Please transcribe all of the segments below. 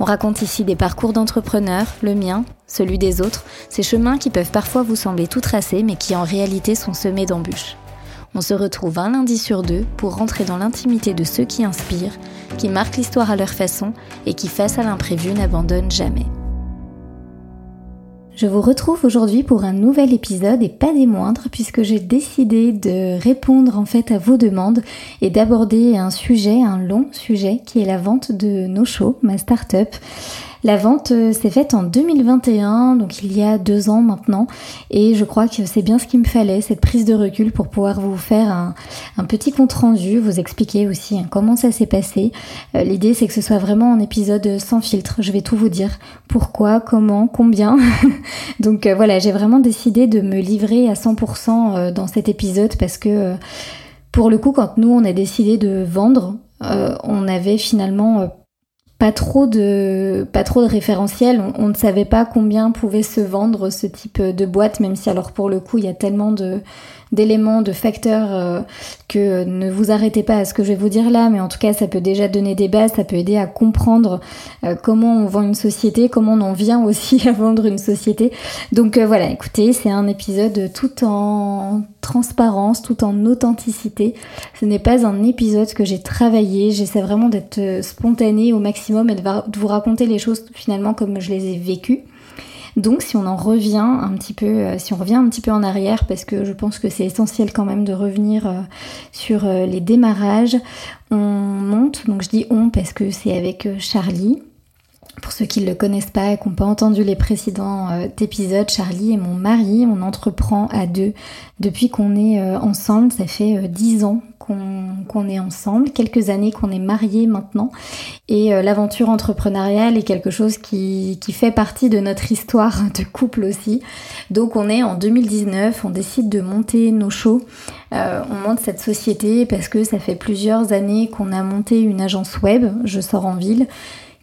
On raconte ici des parcours d'entrepreneurs, le mien, celui des autres, ces chemins qui peuvent parfois vous sembler tout tracés mais qui en réalité sont semés d'embûches. On se retrouve un lundi sur deux pour rentrer dans l'intimité de ceux qui inspirent, qui marquent l'histoire à leur façon et qui, face à l'imprévu, n'abandonnent jamais. Je vous retrouve aujourd'hui pour un nouvel épisode et pas des moindres puisque j'ai décidé de répondre en fait à vos demandes et d'aborder un sujet, un long sujet qui est la vente de No Show, ma start-up. La vente euh, s'est faite en 2021, donc il y a deux ans maintenant, et je crois que c'est bien ce qu'il me fallait, cette prise de recul pour pouvoir vous faire un, petit compte rendu, vous expliquer aussi comment ça s'est passé. Euh, l'idée c'est que ce soit vraiment un épisode sans filtre, je vais tout vous dire, pourquoi, comment, combien. donc euh, voilà, j'ai vraiment décidé de me livrer à 100% dans cet épisode parce que pour le coup, quand nous on a décidé de vendre, on avait finalement pas trop de pas trop de référentiels. On, ne savait pas combien pouvait se vendre ce type de boîte, même si alors pour le coup il y a tellement de d'éléments, de facteurs euh, que ne vous arrêtez pas à ce que je vais vous dire là, mais en tout cas ça peut déjà donner des bases, ça peut aider à comprendre euh, comment on vend une société, comment on en vient aussi à vendre une société. Donc euh, voilà, écoutez, c'est un épisode tout en transparence, tout en authenticité. Ce n'est pas un épisode que j'ai travaillé, j'essaie vraiment d'être spontanée au maximum et de vous raconter les choses finalement comme je les ai vécues. Donc si on en revient un petit peu, euh, si on revient un petit peu en arrière, parce que je pense que c'est essentiel quand même de revenir euh, sur euh, les démarrages, on monte, donc je dis on parce que c'est avec Charlie. Pour ceux qui ne le connaissent pas et qui n'ont pas entendu les précédents épisodes, Charlie est mon mari. On entreprend à deux depuis qu'on est ensemble. Ça fait dix ans qu'on est ensemble, quelques années qu'on est mariés maintenant. Et euh, l'aventure entrepreneuriale est quelque chose qui, fait partie de notre histoire de couple aussi. Donc on est en 2019, on décide de monter nos shows. Euh, on monte cette société parce que ça fait plusieurs années qu'on a monté une agence web, Je sors en ville,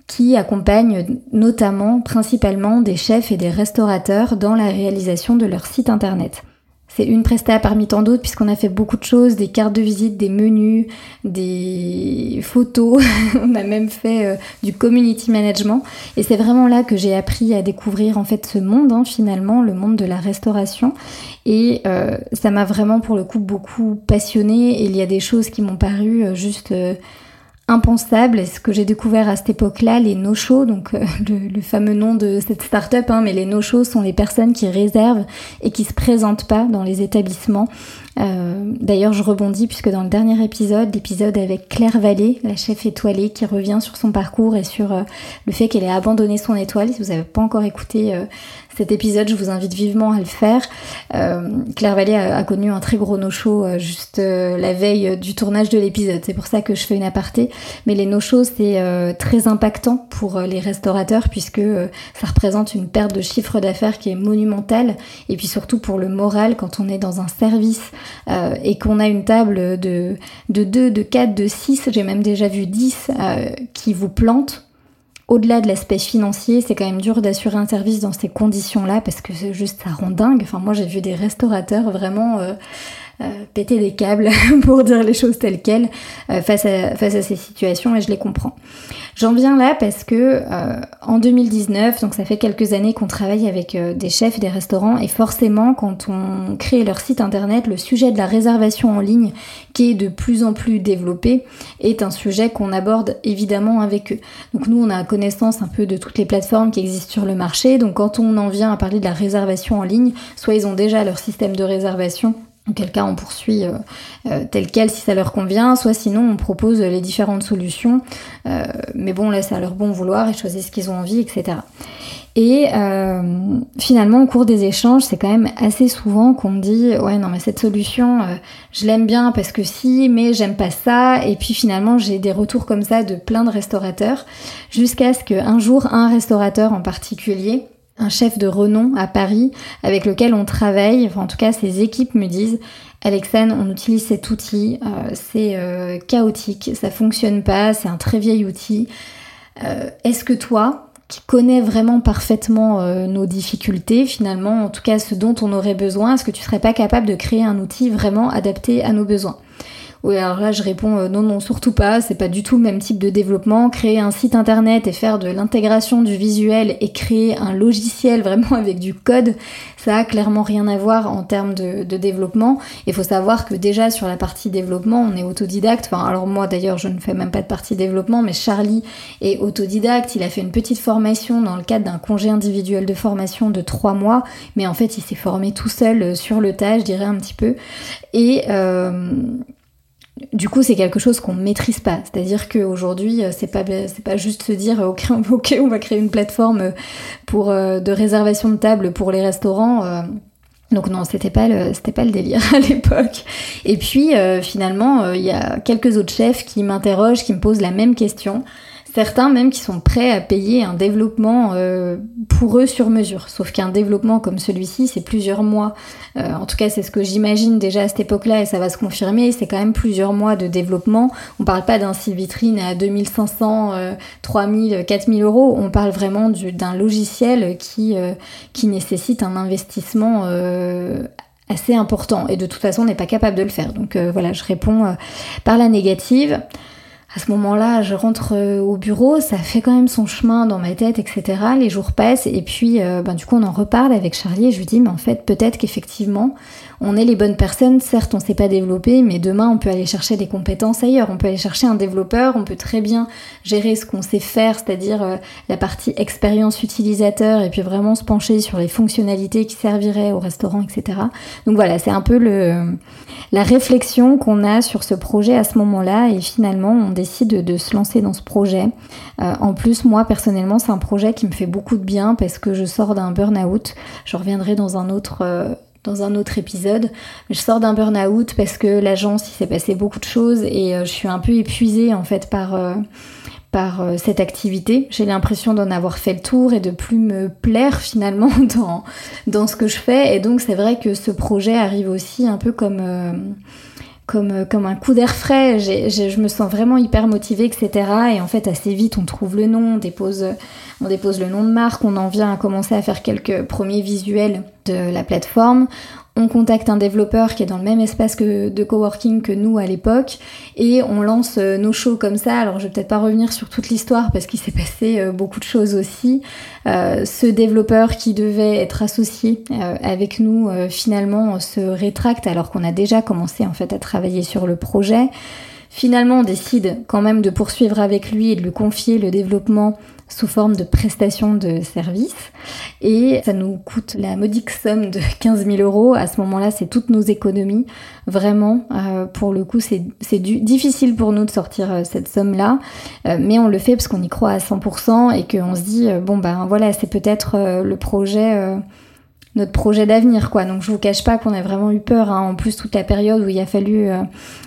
qui accompagne notamment, principalement des chefs et des restaurateurs dans la réalisation de leur site internet. C'est une presta parmi tant d'autres puisqu'on a fait beaucoup de choses, des cartes de visite, des menus, des photos. on a même fait euh, du community management. Et c'est vraiment là que j'ai appris à découvrir en fait ce monde hein, finalement, le monde de la restauration. Et euh, ça m'a vraiment pour le coup beaucoup passionné. Et il y a des choses qui m'ont paru euh, juste impensable. Et ce que j'ai découvert à cette époque-là, les no-shows, donc euh, le, fameux nom de cette start-up, hein, mais les no-shows sont les personnes qui réservent et qui se présentent pas dans les établissements. Euh, d'ailleurs, je rebondis puisque dans le dernier épisode, l'épisode avec Claire Vallée, la chef étoilée, qui revient sur son parcours et sur euh, le fait qu'elle ait abandonné son étoile. Si vous n'avez pas encore écouté cet épisode, je vous invite vivement à le faire. Euh, Claire Vallée a, connu un très gros no-show euh, juste euh, la veille du tournage de l'épisode. C'est pour ça que je fais une aparté. Mais les no-shows, c'est très impactant pour les restaurateurs puisque ça représente une perte de chiffre d'affaires qui est monumentale. Et puis surtout pour le moral quand on est dans un service et qu'on a une table de, de 2, de 4, de 6, j'ai même déjà vu 10 qui vous plantent au-delà de l'aspect financier, c'est quand même dur d'assurer un service dans ces conditions-là parce que c'est juste ça rend dingue. Enfin, moi j'ai vu des restaurateurs vraiment euh, euh, péter des câbles pour dire les choses telles quelles euh, face, à, face à ces situations et je les comprends. J'en viens là parce que en 2019, donc ça fait quelques années qu'on travaille avec des chefs des restaurants et forcément quand on crée leur site internet, le sujet de la réservation en ligne qui est de plus en plus développé est un sujet qu'on aborde évidemment avec eux. Donc nous on a connaissance un peu de toutes les plateformes qui existent sur le marché, donc quand on en vient à parler de la réservation en ligne, soit ils ont déjà leur système de réservation Auquel cas on poursuit euh, euh, tel quel si ça leur convient, soit sinon on propose les différentes solutions. Euh, mais bon là c'est à leur bon vouloir, ils choisissent ce qu'ils ont envie, etc. Et finalement au cours des échanges, c'est quand même assez souvent qu'on me dit ouais non mais cette solution je l'aime bien parce que si, mais j'aime pas ça. Et puis finalement j'ai des retours comme ça de plein de restaurateurs, jusqu'à ce qu'un jour un restaurateur en particulier un chef de renom à Paris avec lequel on travaille, enfin en tout cas ses équipes me disent Alexane, on utilise cet outil, euh, c'est euh, chaotique, ça fonctionne pas, c'est un très vieil outil. Euh, est-ce que toi, qui connais vraiment parfaitement nos difficultés, finalement, en tout cas ce dont on aurait besoin, est-ce que tu serais pas capable de créer un outil vraiment adapté à nos besoins? Oui, alors là, je réponds euh, non, non, surtout pas. C'est pas du tout le même type de développement. Créer un site internet et faire de l'intégration du visuel et créer un logiciel vraiment avec du code, ça a clairement rien à voir en termes de, développement. Il faut savoir que déjà sur la partie développement, on est autodidacte. Alors moi d'ailleurs, je ne fais même pas de partie développement, mais Charlie est autodidacte. Il a fait une petite formation dans le cadre d'un congé individuel de formation de trois mois, mais en fait, il s'est formé tout seul euh, sur le tas, je dirais un petit peu. Et euh, du coup, c'est quelque chose qu'on ne maîtrise pas. C'est-à-dire qu'aujourd'hui, euh, c'est pas, c'est pas juste se dire euh, ok, on va créer une plateforme euh, de réservation de table pour les restaurants. Donc non, c'était pas le, c'était pas le délire à l'époque. Et puis finalement, il y a quelques autres chefs qui m'interrogent, qui me posent la même question. Certains même qui sont prêts à payer un développement euh, pour eux sur mesure. Sauf qu'un développement comme celui-ci, c'est plusieurs mois. Euh, en tout cas, c'est ce que j'imagine déjà à cette époque-là et ça va se confirmer. C'est quand même plusieurs mois de développement. On parle pas d'un site vitrine à 2500, 3000, 4000 euros. On parle vraiment d'un logiciel qui, euh, qui nécessite un investissement assez important et de toute façon on n'est pas capable de le faire. Donc voilà, je réponds par la négative à ce moment-là, je rentre euh, au bureau, ça fait quand même son chemin dans ma tête, etc. Les jours passent et puis euh, ben, du coup on en reparle avec Charlie et je lui dis mais en fait peut-être qu'effectivement on est les bonnes personnes, certes on ne sait pas développer, mais demain on peut aller chercher des compétences ailleurs, on peut aller chercher un développeur, on peut très bien gérer ce qu'on sait faire, c'est-à-dire euh, la partie expérience utilisateur et puis vraiment se pencher sur les fonctionnalités qui serviraient au restaurant, etc. Donc voilà, c'est un peu le, la réflexion qu'on a sur ce projet à ce moment-là et finalement on décide de, se lancer dans ce projet. Euh, en plus, moi personnellement, c'est un projet qui me fait beaucoup de bien parce que je sors d'un burn-out. Je reviendrai dans un autre euh, dans un autre épisode. Je sors d'un burn-out parce que l'agence, il s'est passé beaucoup de choses et euh, je suis un peu épuisée en fait par, euh, par euh, cette activité. J'ai l'impression d'en avoir fait le tour et de plus me plaire finalement dans, dans ce que je fais. Et donc c'est vrai que ce projet arrive aussi un peu comme euh, comme un coup d'air frais. je me sens vraiment hyper motivée, etc. Et en fait, assez vite, on trouve le nom, on dépose, on dépose le nom de marque, on en vient à commencer à faire quelques premiers visuels de la plateforme on contacte un développeur qui est dans le même espace que de coworking que nous à l'époque et on lance euh, nos shows comme ça. Alors je vais peut-être pas revenir sur toute l'histoire parce qu'il s'est passé euh, beaucoup de choses aussi. Euh, ce développeur qui devait être associé avec nous finalement se rétracte alors qu'on a déjà commencé en fait à travailler sur le projet. Finalement, on décide quand même de poursuivre avec lui et de lui confier le développement sous forme de prestation de service. Et ça nous coûte la modique somme de 15 000 euros. À ce moment-là, c'est toutes nos économies. Vraiment, euh, pour le coup, c'est difficile pour nous de sortir euh, cette somme-là. Euh, mais on le fait parce qu'on y croit à 100% et qu'on se dit, bon ben voilà, c'est peut-être le projet notre projet d'avenir quoi. Donc je vous cache pas qu'on a vraiment eu peur. Hein. En plus toute la période où il a fallu euh,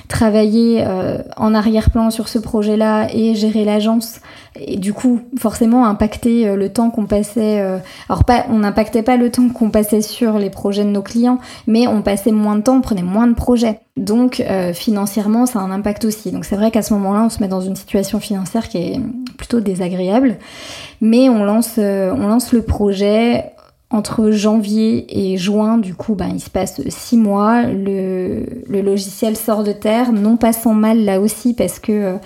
travailler euh, en arrière-plan sur ce projet-là et gérer l'agence et du coup forcément impacter euh, le temps qu'on passait. alors pas, on n'impactait pas le temps qu'on passait sur les projets de nos clients, mais on passait moins de temps, on prenait moins de projets. Donc financièrement ça a un impact aussi. Donc c'est vrai qu'à ce moment-là on se met dans une situation financière qui est plutôt désagréable, mais on lance, on lance le projet entre janvier et juin, du coup, ben, il se passe six mois. Le, logiciel sort de terre, non pas sans mal là aussi, parce que euh,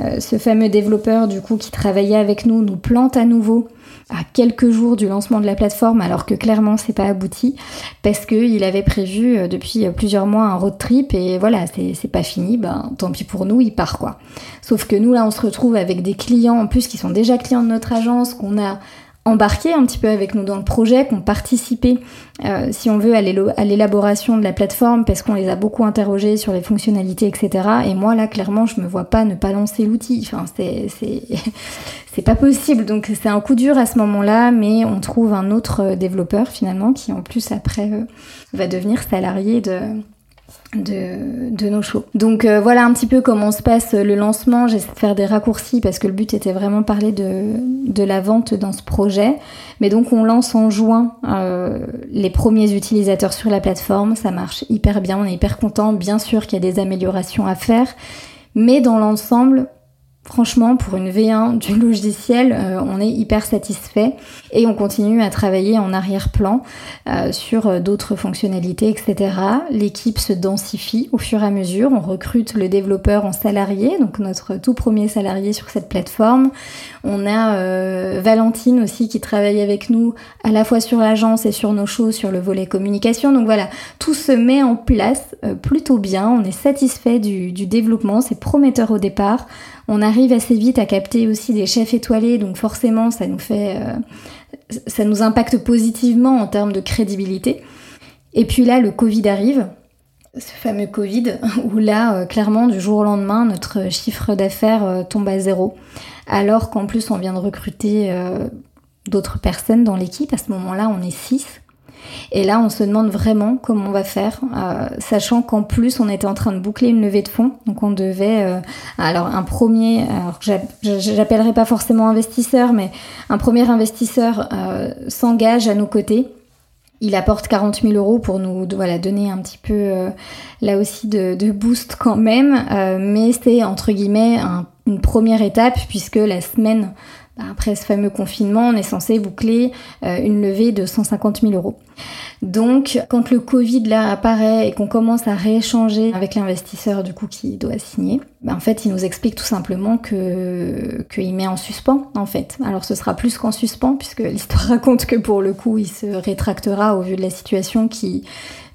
euh, ce fameux développeur, du coup, qui travaillait avec nous, nous plante à nouveau à quelques jours du lancement de la plateforme, alors que clairement c'est pas abouti, parce qu'il avait prévu euh, depuis plusieurs mois un road trip et voilà, c'est pas fini, ben tant pis pour nous, il part quoi. Sauf que nous là on se retrouve avec des clients en plus qui sont déjà clients de notre agence, qu'on a embarqué un petit peu avec nous dans le projet, qu'on participé, euh, si on veut, à l'élaboration de la plateforme, parce qu'on les a beaucoup interrogés sur les fonctionnalités, etc. Et moi, là, clairement, je me vois pas ne pas lancer l'outil. Enfin, c'est, c'est, pas possible. Donc, c'est un coup dur à ce moment-là, mais on trouve un autre développeur, finalement, qui, en plus, après, euh, va devenir salarié de, de, nos shows. Donc euh, voilà un petit peu comment se passe le lancement. J'essaie de faire des raccourcis parce que le but était vraiment de parler de, la vente dans ce projet. Mais donc on lance en juin euh, les premiers utilisateurs sur la plateforme. Ça marche hyper bien, on est hyper content. Bien sûr qu'il y a des améliorations à faire. Mais dans l'ensemble, Franchement, pour une V1 du logiciel, euh, on est hyper satisfait et on continue à travailler en arrière-plan euh, sur euh, d'autres fonctionnalités, etc. L'équipe se densifie au fur et à mesure. On recrute le développeur en salarié, donc notre tout premier salarié sur cette plateforme. On a Valentine aussi qui travaille avec nous à la fois sur l'agence et sur nos shows, sur le volet communication. Donc voilà, tout se met en place plutôt bien. On est satisfait du développement, c'est prometteur au départ. On arrive assez vite à capter aussi des chefs étoilés, donc forcément ça nous fait, euh, ça nous impacte positivement en termes de crédibilité. Et puis là, le Covid arrive, ce fameux Covid, où là, euh, clairement, du jour au lendemain, notre chiffre d'affaires euh, tombe à zéro, alors qu'en plus on vient de recruter d'autres personnes dans l'équipe. À ce moment-là, on est six. Et là, on se demande vraiment comment on va faire, euh, sachant qu'en plus, on était en train de boucler une levée de fonds. Donc, on devait, euh, alors un premier, alors j'appellerai pas forcément investisseur, mais un premier investisseur euh, s'engage à nos côtés. Il apporte 40 000 euros pour nous voilà, donner un petit peu là aussi de, boost quand même, mais c'est entre guillemets une première étape puisque la semaine après ce fameux confinement, on est censé boucler euh, une levée de 150 000 euros. Donc, quand le Covid là apparaît et qu'on commence à rééchanger avec l'investisseur du coup qui doit signer, bah, en fait, il nous explique tout simplement que qu'il met en suspens en fait. Alors, ce sera plus qu'en suspens puisque l'histoire raconte que pour le coup, il se rétractera au vu de la situation qui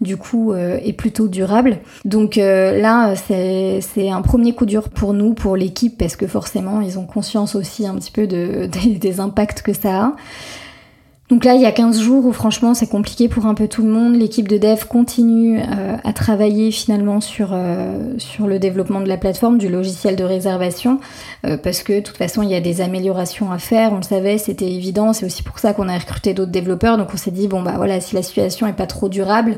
du coup euh, est plutôt durable. Donc euh, là, c'est un premier coup dur pour nous, pour l'équipe, parce que forcément, ils ont conscience aussi un petit peu de, des impacts que ça a. Donc là, il y a 15 jours où franchement c'est compliqué pour un peu tout le monde. L'équipe de dev continue euh, à travailler finalement sur, euh, sur le développement de la plateforme, du logiciel de réservation, euh, parce que de toute façon il y a des améliorations à faire, on le savait, c'était évident. C'est aussi pour ça qu'on a recruté d'autres développeurs. Donc on s'est dit, bon bah voilà, si la situation est pas trop durable,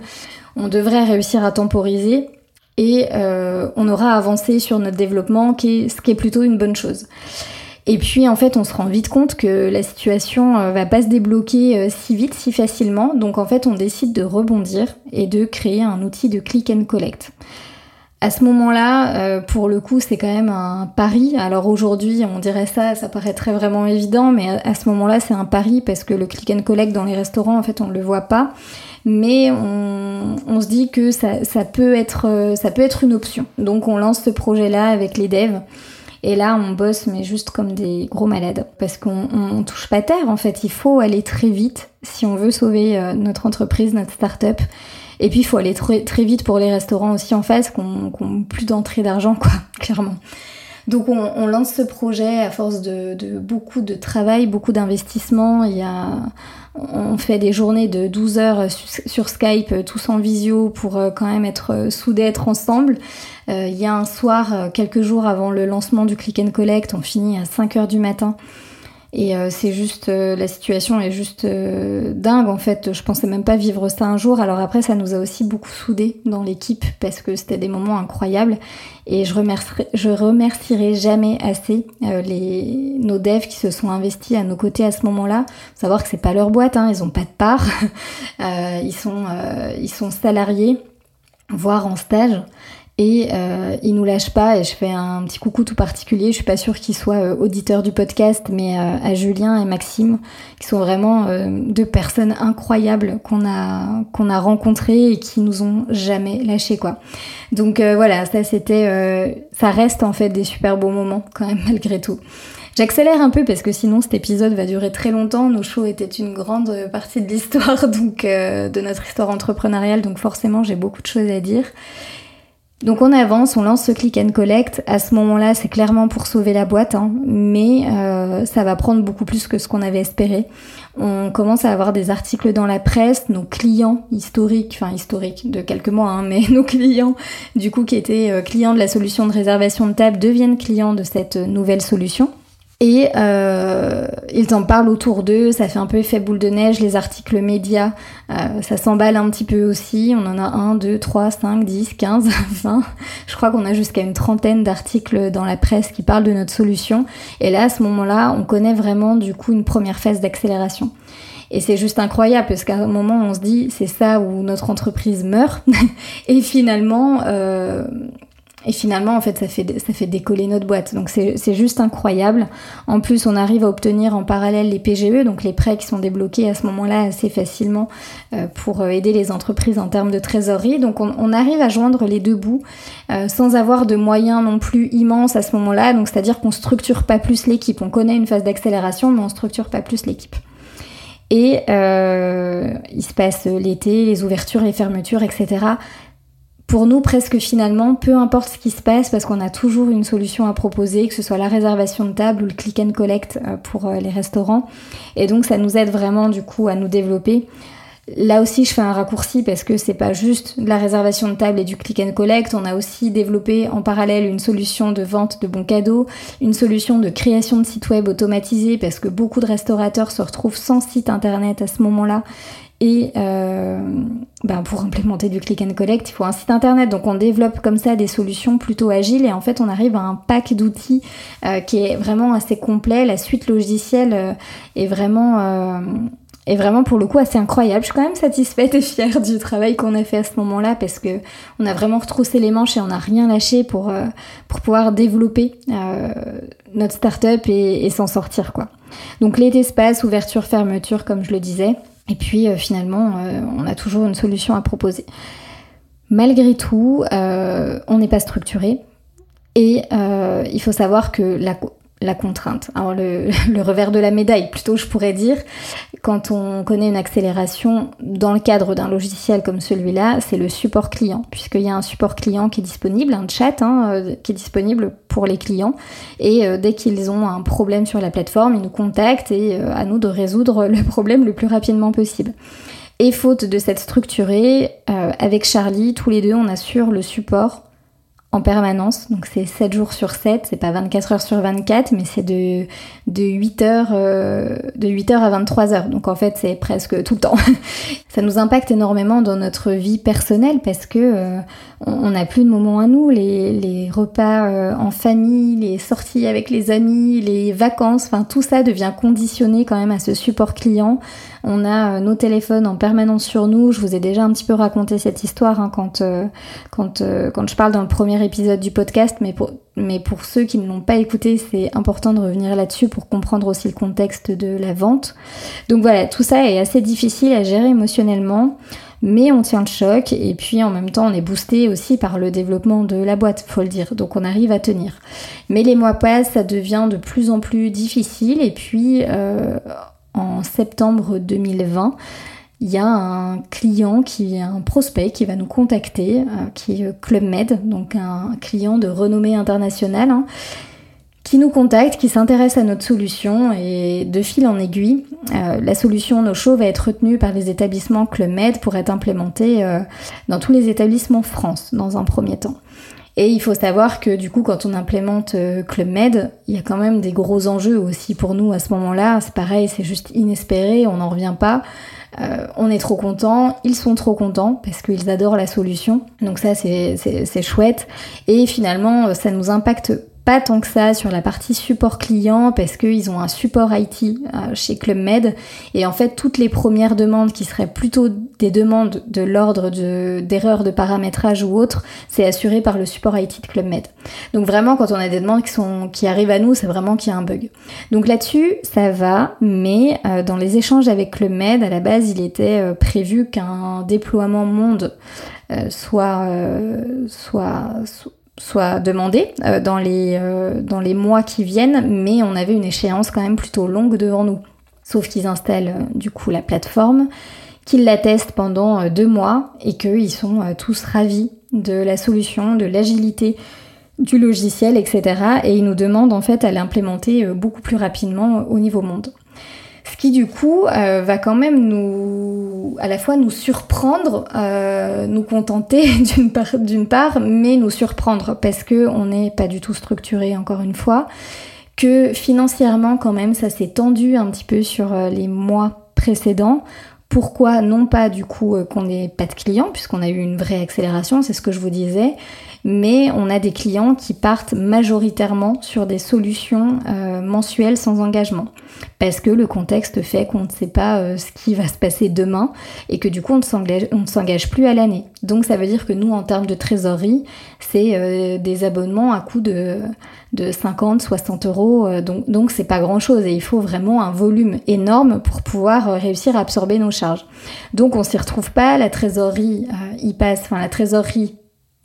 on devrait réussir à temporiser et on aura avancé sur notre développement, ce qui est plutôt une bonne chose. Et puis en fait, on se rend vite compte que la situation euh, va pas se débloquer euh, si vite, si facilement. Donc en fait, on décide de rebondir et de créer un outil de click and collect. À ce moment-là, euh, pour le coup, c'est quand même un pari. Alors aujourd'hui, on dirait ça, ça paraîtrait vraiment évident, mais à ce moment-là, c'est un pari parce que le click and collect dans les restaurants, en fait, on ne le voit pas. Mais on, on se dit que ça, ça, peut être, ça peut être une option. Donc on lance ce projet-là avec les devs. Et là, on bosse, mais juste comme des gros malades. Parce qu'on touche pas terre, en fait. Il faut aller très vite si on veut sauver euh, notre entreprise, notre start-up. Et puis, il faut aller très, vite pour les restaurants aussi en face, qu'on qu plus d'entrée d'argent, quoi, clairement. Donc on, lance ce projet à force de, beaucoup de travail, beaucoup d'investissement. Il y a, on fait des journées de 12 heures sur Skype, euh, tous en visio, pour euh, quand même être euh, soudés, être ensemble. Il y a un soir, quelques jours avant le lancement du Click and Collect, on finit à 5 heures du matin et euh, c'est juste, euh, la situation est juste euh, dingue en fait. Je pensais même pas vivre ça un jour. Alors après, ça nous a aussi beaucoup soudés dans l'équipe parce que c'était des moments incroyables. Et je remercierai, je remercierai jamais assez les, nos devs qui se sont investis à nos côtés à ce moment-là. Savoir que c'est pas leur boîte, hein, ils ont pas de part. ils sont, ils sont salariés, voire en stage et euh, il nous lâche pas et je fais un petit coucou tout particulier. Je suis pas sûre qu'ils soient euh, auditeurs du podcast, mais euh, à Julien et Maxime, qui sont vraiment euh, deux personnes incroyables qu'on a rencontrées et qui nous ont jamais lâché quoi. Donc voilà, ça c'était, ça reste en fait des super beaux moments quand même malgré tout. J'accélère un peu parce que sinon cet épisode va durer très longtemps. Nos shows étaient une grande partie de l'histoire, donc de notre histoire entrepreneuriale, donc forcément j'ai beaucoup de choses à dire. Donc on avance, on lance ce click and collect. À ce moment-là, c'est clairement pour sauver la boîte, hein, mais euh, ça va prendre beaucoup plus que ce qu'on avait espéré. On commence à avoir des articles dans la presse, nos clients historiques, enfin historiques de quelques mois, hein, mais nos clients, du coup qui étaient euh, clients de la solution de réservation de table, deviennent clients de cette nouvelle solution. Et euh, ils en parlent autour d'eux, ça fait un peu effet boule de neige, les articles médias, euh, ça s'emballe un petit peu aussi. On en a 1, 2, 3, 5, 10, 15, 20. Je crois qu'on a jusqu'à une trentaine d'articles dans la presse qui parlent de notre solution. Et là, à ce moment-là, on connaît vraiment du coup une première phase d'accélération. Et c'est juste incroyable parce qu'à un moment on se dit c'est ça où notre entreprise meurt et finalement euh, et finalement, en fait, ça fait, ça fait décoller notre boîte. Donc c'est juste incroyable. En plus, on arrive à obtenir en parallèle les PGE, donc les prêts qui sont débloqués à ce moment-là assez facilement euh, pour euh, aider les entreprises en termes de trésorerie. Donc on, arrive à joindre les deux bouts euh, sans avoir de moyens non plus immenses à ce moment-là. Donc c'est-à-dire qu'on structure pas plus l'équipe. On connaît une phase d'accélération, mais on structure pas plus l'équipe. Et il se passe l'été, les ouvertures, les fermetures, etc pour nous, presque finalement, peu importe ce qui se passe, parce qu'on a toujours une solution à proposer, que ce soit la réservation de table ou le click and collect euh, pour euh, les restaurants. Et donc, ça nous aide vraiment, du coup, à nous développer. Là aussi, je fais un raccourci parce que c'est pas juste de la réservation de table et du click and collect. On a aussi développé en parallèle une solution de vente de bons cadeaux, une solution de création de site web automatisé parce que beaucoup de restaurateurs se retrouvent sans site internet à ce moment-là et euh, ben pour implémenter du click and collect, il faut un site internet. Donc on développe comme ça des solutions plutôt agiles et en fait on arrive à un pack d'outils euh, qui est vraiment assez complet. La suite logicielle euh, est vraiment est vraiment pour le coup assez incroyable. Je suis quand même satisfaite et fière du travail qu'on a fait à ce moment-là parce que on a vraiment retroussé les manches et on n'a rien lâché pour, pour pouvoir développer notre startup et, et s'en sortir quoi. Donc se passe, ouverture, fermeture comme je le disais. Et puis euh, finalement, euh, on a toujours une solution à proposer. Malgré tout, euh, on n'est pas structuré. Et il faut savoir que la, la contrainte. Alors le, revers de la médaille, plutôt je pourrais dire, quand on connaît une accélération dans le cadre d'un logiciel comme celui-là, c'est le support client, puisqu'il y a un support client qui est disponible, un chat hein, euh, qui est disponible pour les clients, et euh, dès qu'ils ont un problème sur la plateforme, ils nous contactent et euh, à nous de résoudre le problème le plus rapidement possible. Et faute de cette structurée, avec Charlie, tous les deux, on assure le support en permanence. Donc c'est 7 jours sur 7, c'est pas 24 heures sur 24, mais c'est de, de 8 heures euh, de 8 heures à 23 heures. Donc en fait, c'est presque tout le temps. Ça nous impacte énormément dans notre vie personnelle parce que euh, on n'a plus de moments à nous, les, les repas euh, en famille, les sorties avec les amis, les vacances, enfin tout ça devient conditionné quand même à ce support client. On a nos téléphones en permanence sur nous. Je vous ai déjà un petit peu raconté cette histoire hein, quand, quand, quand je parle dans le premier épisode du podcast, mais pour, mais pour ceux qui ne l'ont pas écouté, c'est important de revenir là-dessus pour comprendre aussi le contexte de la vente. Donc voilà, tout ça est assez difficile à gérer émotionnellement, mais on tient le choc et puis en même temps on est boosté aussi par le développement de la boîte, faut le dire. Donc on arrive à tenir. Mais les mois passent, ça devient de plus en plus difficile et puis euh, en septembre 2020, il y a un client qui un prospect qui va nous contacter, euh, qui est Club Med, donc un client de renommée internationale, hein, qui nous contacte, qui s'intéresse à notre solution et de fil en aiguille, euh, la solution No Show va être retenue par les établissements Club Med pour être implémentée euh, dans tous les établissements France dans un premier temps. Et il faut savoir que du coup, quand on implémente Club Med, il y a quand même des gros enjeux aussi pour nous à ce moment-là. C'est pareil, c'est juste inespéré, on n'en revient pas. Euh, on est trop content, ils sont trop contents parce qu'ils adorent la solution. Donc ça c'est chouette. Et finalement ça nous impacte pas tant que ça sur la partie support client parce qu'ils ont un support IT euh, chez Club Med et en fait toutes les premières demandes qui seraient plutôt des demandes de l'ordre d'erreurs de, paramétrage ou autre, c'est assuré par le support IT de Club Med. Donc vraiment quand on a des demandes qui sont qui arrivent à nous, c'est vraiment qu'il y a un bug. Donc là-dessus, ça va, mais euh, dans les échanges avec Club Med, à la base, il était euh, prévu qu'un déploiement monde soit, soit soit demandé euh, dans, les, euh, dans les mois qui viennent, mais on avait une échéance quand même plutôt longue devant nous. Sauf qu'ils installent euh, du coup la plateforme, qu'ils la testent pendant deux mois et qu'ils sont tous ravis de la solution, de l'agilité du logiciel, etc. Et ils nous demandent en fait à l'implémenter beaucoup plus rapidement au niveau monde. Ce qui du coup euh, va quand même nous, à la fois nous surprendre, euh, nous contenter d'une part, mais nous surprendre parce que on n'est pas du tout structuré encore une fois, que financièrement quand même ça s'est tendu un petit peu sur les mois précédents. Pourquoi Non pas du coup qu'on n'ait pas de clients, puisqu'on a eu une vraie accélération, c'est ce que je vous disais, mais on a des clients qui partent majoritairement sur des solutions euh, mensuelles sans engagement. Parce que le contexte fait qu'on ne sait pas euh, ce qui va se passer demain et que du coup on ne s'engage plus à l'année. Donc ça veut dire que nous en termes de trésorerie, c'est euh, des abonnements à coût de, de 50, 60 euros. donc donc c'est pas grand chose et il faut vraiment un volume énorme pour pouvoir réussir à absorber nos charges. Donc on s'y retrouve pas, la trésorerie y passe, enfin la trésorerie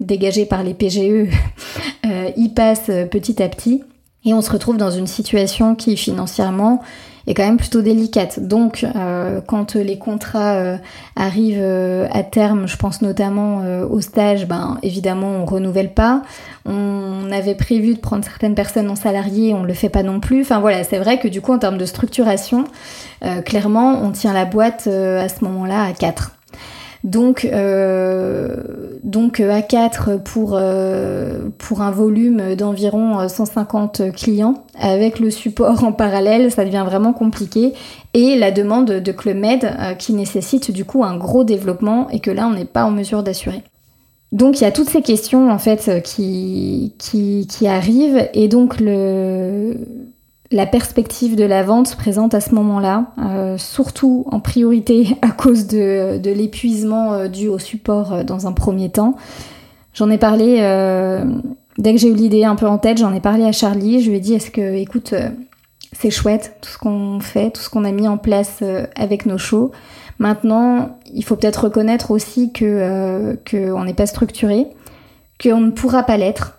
dégagés par les PGE, euh, y passent euh, petit à petit. Et on se retrouve dans une situation qui financièrement est quand même plutôt délicate. Donc euh, quand les contrats arrivent à terme, je pense notamment au stage, ben évidemment on renouvelle pas. On avait prévu de prendre certaines personnes en salarié, on le fait pas non plus. Enfin voilà, c'est vrai que du coup en termes de structuration, clairement on tient la boîte à ce moment-là à 4. Donc, euh, donc euh, A4 pour, euh, pour un volume d'environ 150 clients. Avec le support en parallèle, ça devient vraiment compliqué. Et la demande de Club Med qui nécessite du coup un gros développement et que là, on n'est pas en mesure d'assurer. Donc il y a toutes ces questions en fait qui, qui, qui arrivent et donc le, la perspective de la vente se présente à ce moment-là, euh, surtout en priorité à cause de, l'épuisement euh, dû au support euh, dans un premier temps. J'en ai parlé, dès que j'ai eu l'idée un peu en tête, j'en ai parlé à Charlie, je lui ai dit est-ce que, écoute, c'est chouette tout ce qu'on fait, tout ce qu'on a mis en place avec nos shows. Maintenant, il faut peut-être reconnaître aussi que qu'on n'est pas structuré, qu'on ne pourra pas l'être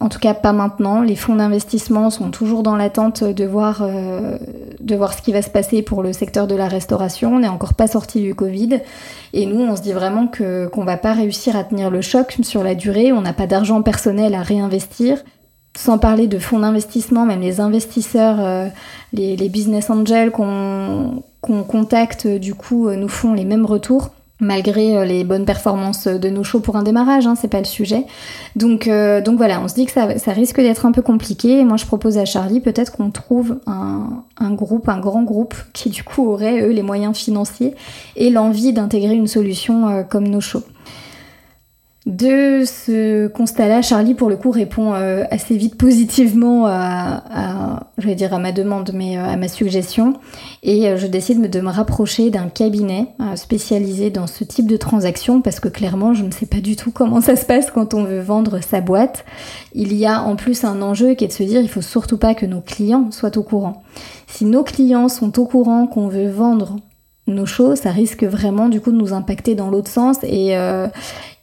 en tout cas, pas maintenant. Les fonds d'investissement sont toujours dans l'attente de voir, euh, de voir ce qui va se passer pour le secteur de la restauration. On n'est encore pas sorti du Covid. Et nous, on se dit vraiment qu'on va pas réussir à tenir le choc sur la durée. On n'a pas d'argent personnel à réinvestir. Sans parler de fonds d'investissement, même les investisseurs, euh, les, business angels qu'on, contacte, du coup, euh, nous font les mêmes retours malgré euh, les bonnes performances de nos shows pour un démarrage, hein, c'est pas le sujet. Donc, euh, donc voilà, on se dit que ça, risque d'être un peu compliqué. Moi, je propose à Charlie peut-être qu'on trouve un, groupe, un grand groupe, qui du coup aurait, eux, les moyens financiers et l'envie d'intégrer une solution euh, comme nos shows. De ce constat-là, Charlie, pour le coup, répond euh, assez vite positivement à, je vais dire à ma demande, mais euh, à ma suggestion. Et euh, je décide de me rapprocher d'un cabinet spécialisé dans ce type de transaction parce que clairement, je ne sais pas du tout comment ça se passe quand on veut vendre sa boîte. Il y a en plus un enjeu qui est de se dire, il faut surtout pas que nos clients soient au courant. Si nos clients sont au courant qu'on veut vendre nos choses, ça risque vraiment du coup de nous impacter dans l'autre sens et, euh,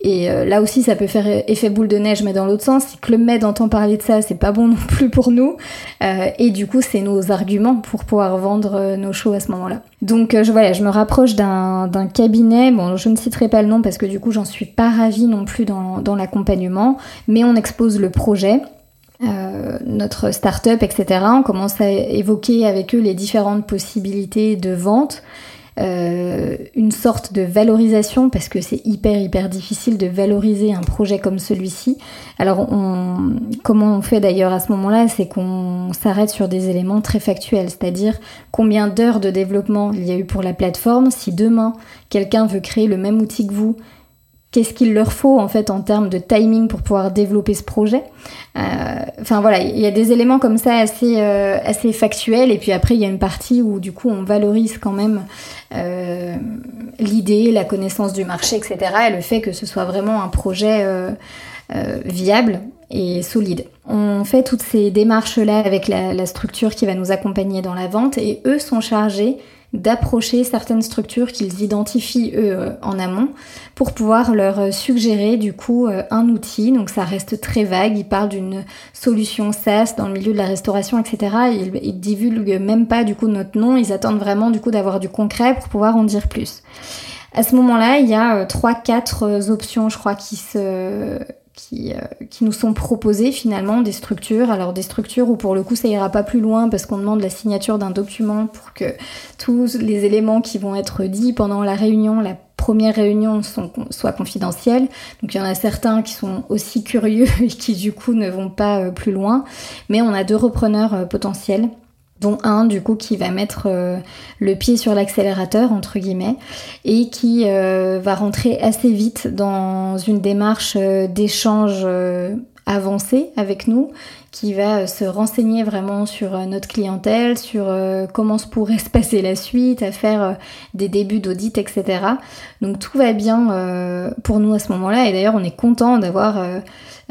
et euh, là aussi ça peut faire effet boule de neige mais dans l'autre sens, si Club Med entend parler de ça, c'est pas bon non plus pour nous euh, et du coup c'est nos arguments pour pouvoir vendre nos shows à ce moment-là. Donc je, voilà, je me rapproche d'un cabinet, bon je ne citerai pas le nom parce que du coup j'en suis pas ravie non plus dans, dans l'accompagnement, mais on expose le projet. Notre start-up, etc. On commence à évoquer avec eux les différentes possibilités de vente. Euh, une sorte de valorisation parce que c'est hyper hyper difficile de valoriser un projet comme celui-ci. Alors on, comment on fait d'ailleurs à ce moment-là, c'est qu'on s'arrête sur des éléments très factuels, c'est-à-dire combien d'heures de développement il y a eu pour la plateforme. Si demain quelqu'un veut créer le même outil que vous qu'est-ce qu'il leur faut en fait en termes de timing pour pouvoir développer ce projet. Euh, enfin voilà, il y a des éléments comme ça assez, euh, assez factuels et puis après il y a une partie où du coup on valorise quand même euh, l'idée, la connaissance du marché, etc. et le fait que ce soit vraiment un projet viable et solide. On fait toutes ces démarches-là avec la structure qui va nous accompagner dans la vente et eux sont chargés d'approcher certaines structures qu'ils identifient eux euh, en amont pour pouvoir leur euh, suggérer du coup euh, un outil. Donc ça reste très vague. Ils parlent d'une solution SaaS dans le milieu de la restauration, etc. Ils, ils divulguent même pas du coup notre nom. Ils attendent vraiment du coup d'avoir du concret pour pouvoir en dire plus. À ce moment-là, il y a trois, quatre options, je crois, qui se qui, euh, qui, nous sont proposées finalement des structures. Alors des structures où pour le coup ça ira pas plus loin parce qu'on demande la signature d'un document pour que tous les éléments qui vont être dits pendant la réunion, la premières réunions sont, soient confidentielles. Donc il y en a certains qui sont aussi curieux et qui du coup ne vont pas plus loin. Mais on a deux repreneurs potentiels dont un du coup qui va mettre euh, le pied sur l'accélérateur entre guillemets et qui euh, va rentrer assez vite dans une démarche euh, d'échange avancé avec nous, qui va se renseigner vraiment sur notre clientèle, sur comment se pourrait se passer la suite, à faire des débuts d'audit, etc. Donc tout va bien pour nous à ce moment-là. Et d'ailleurs on est content d'avoir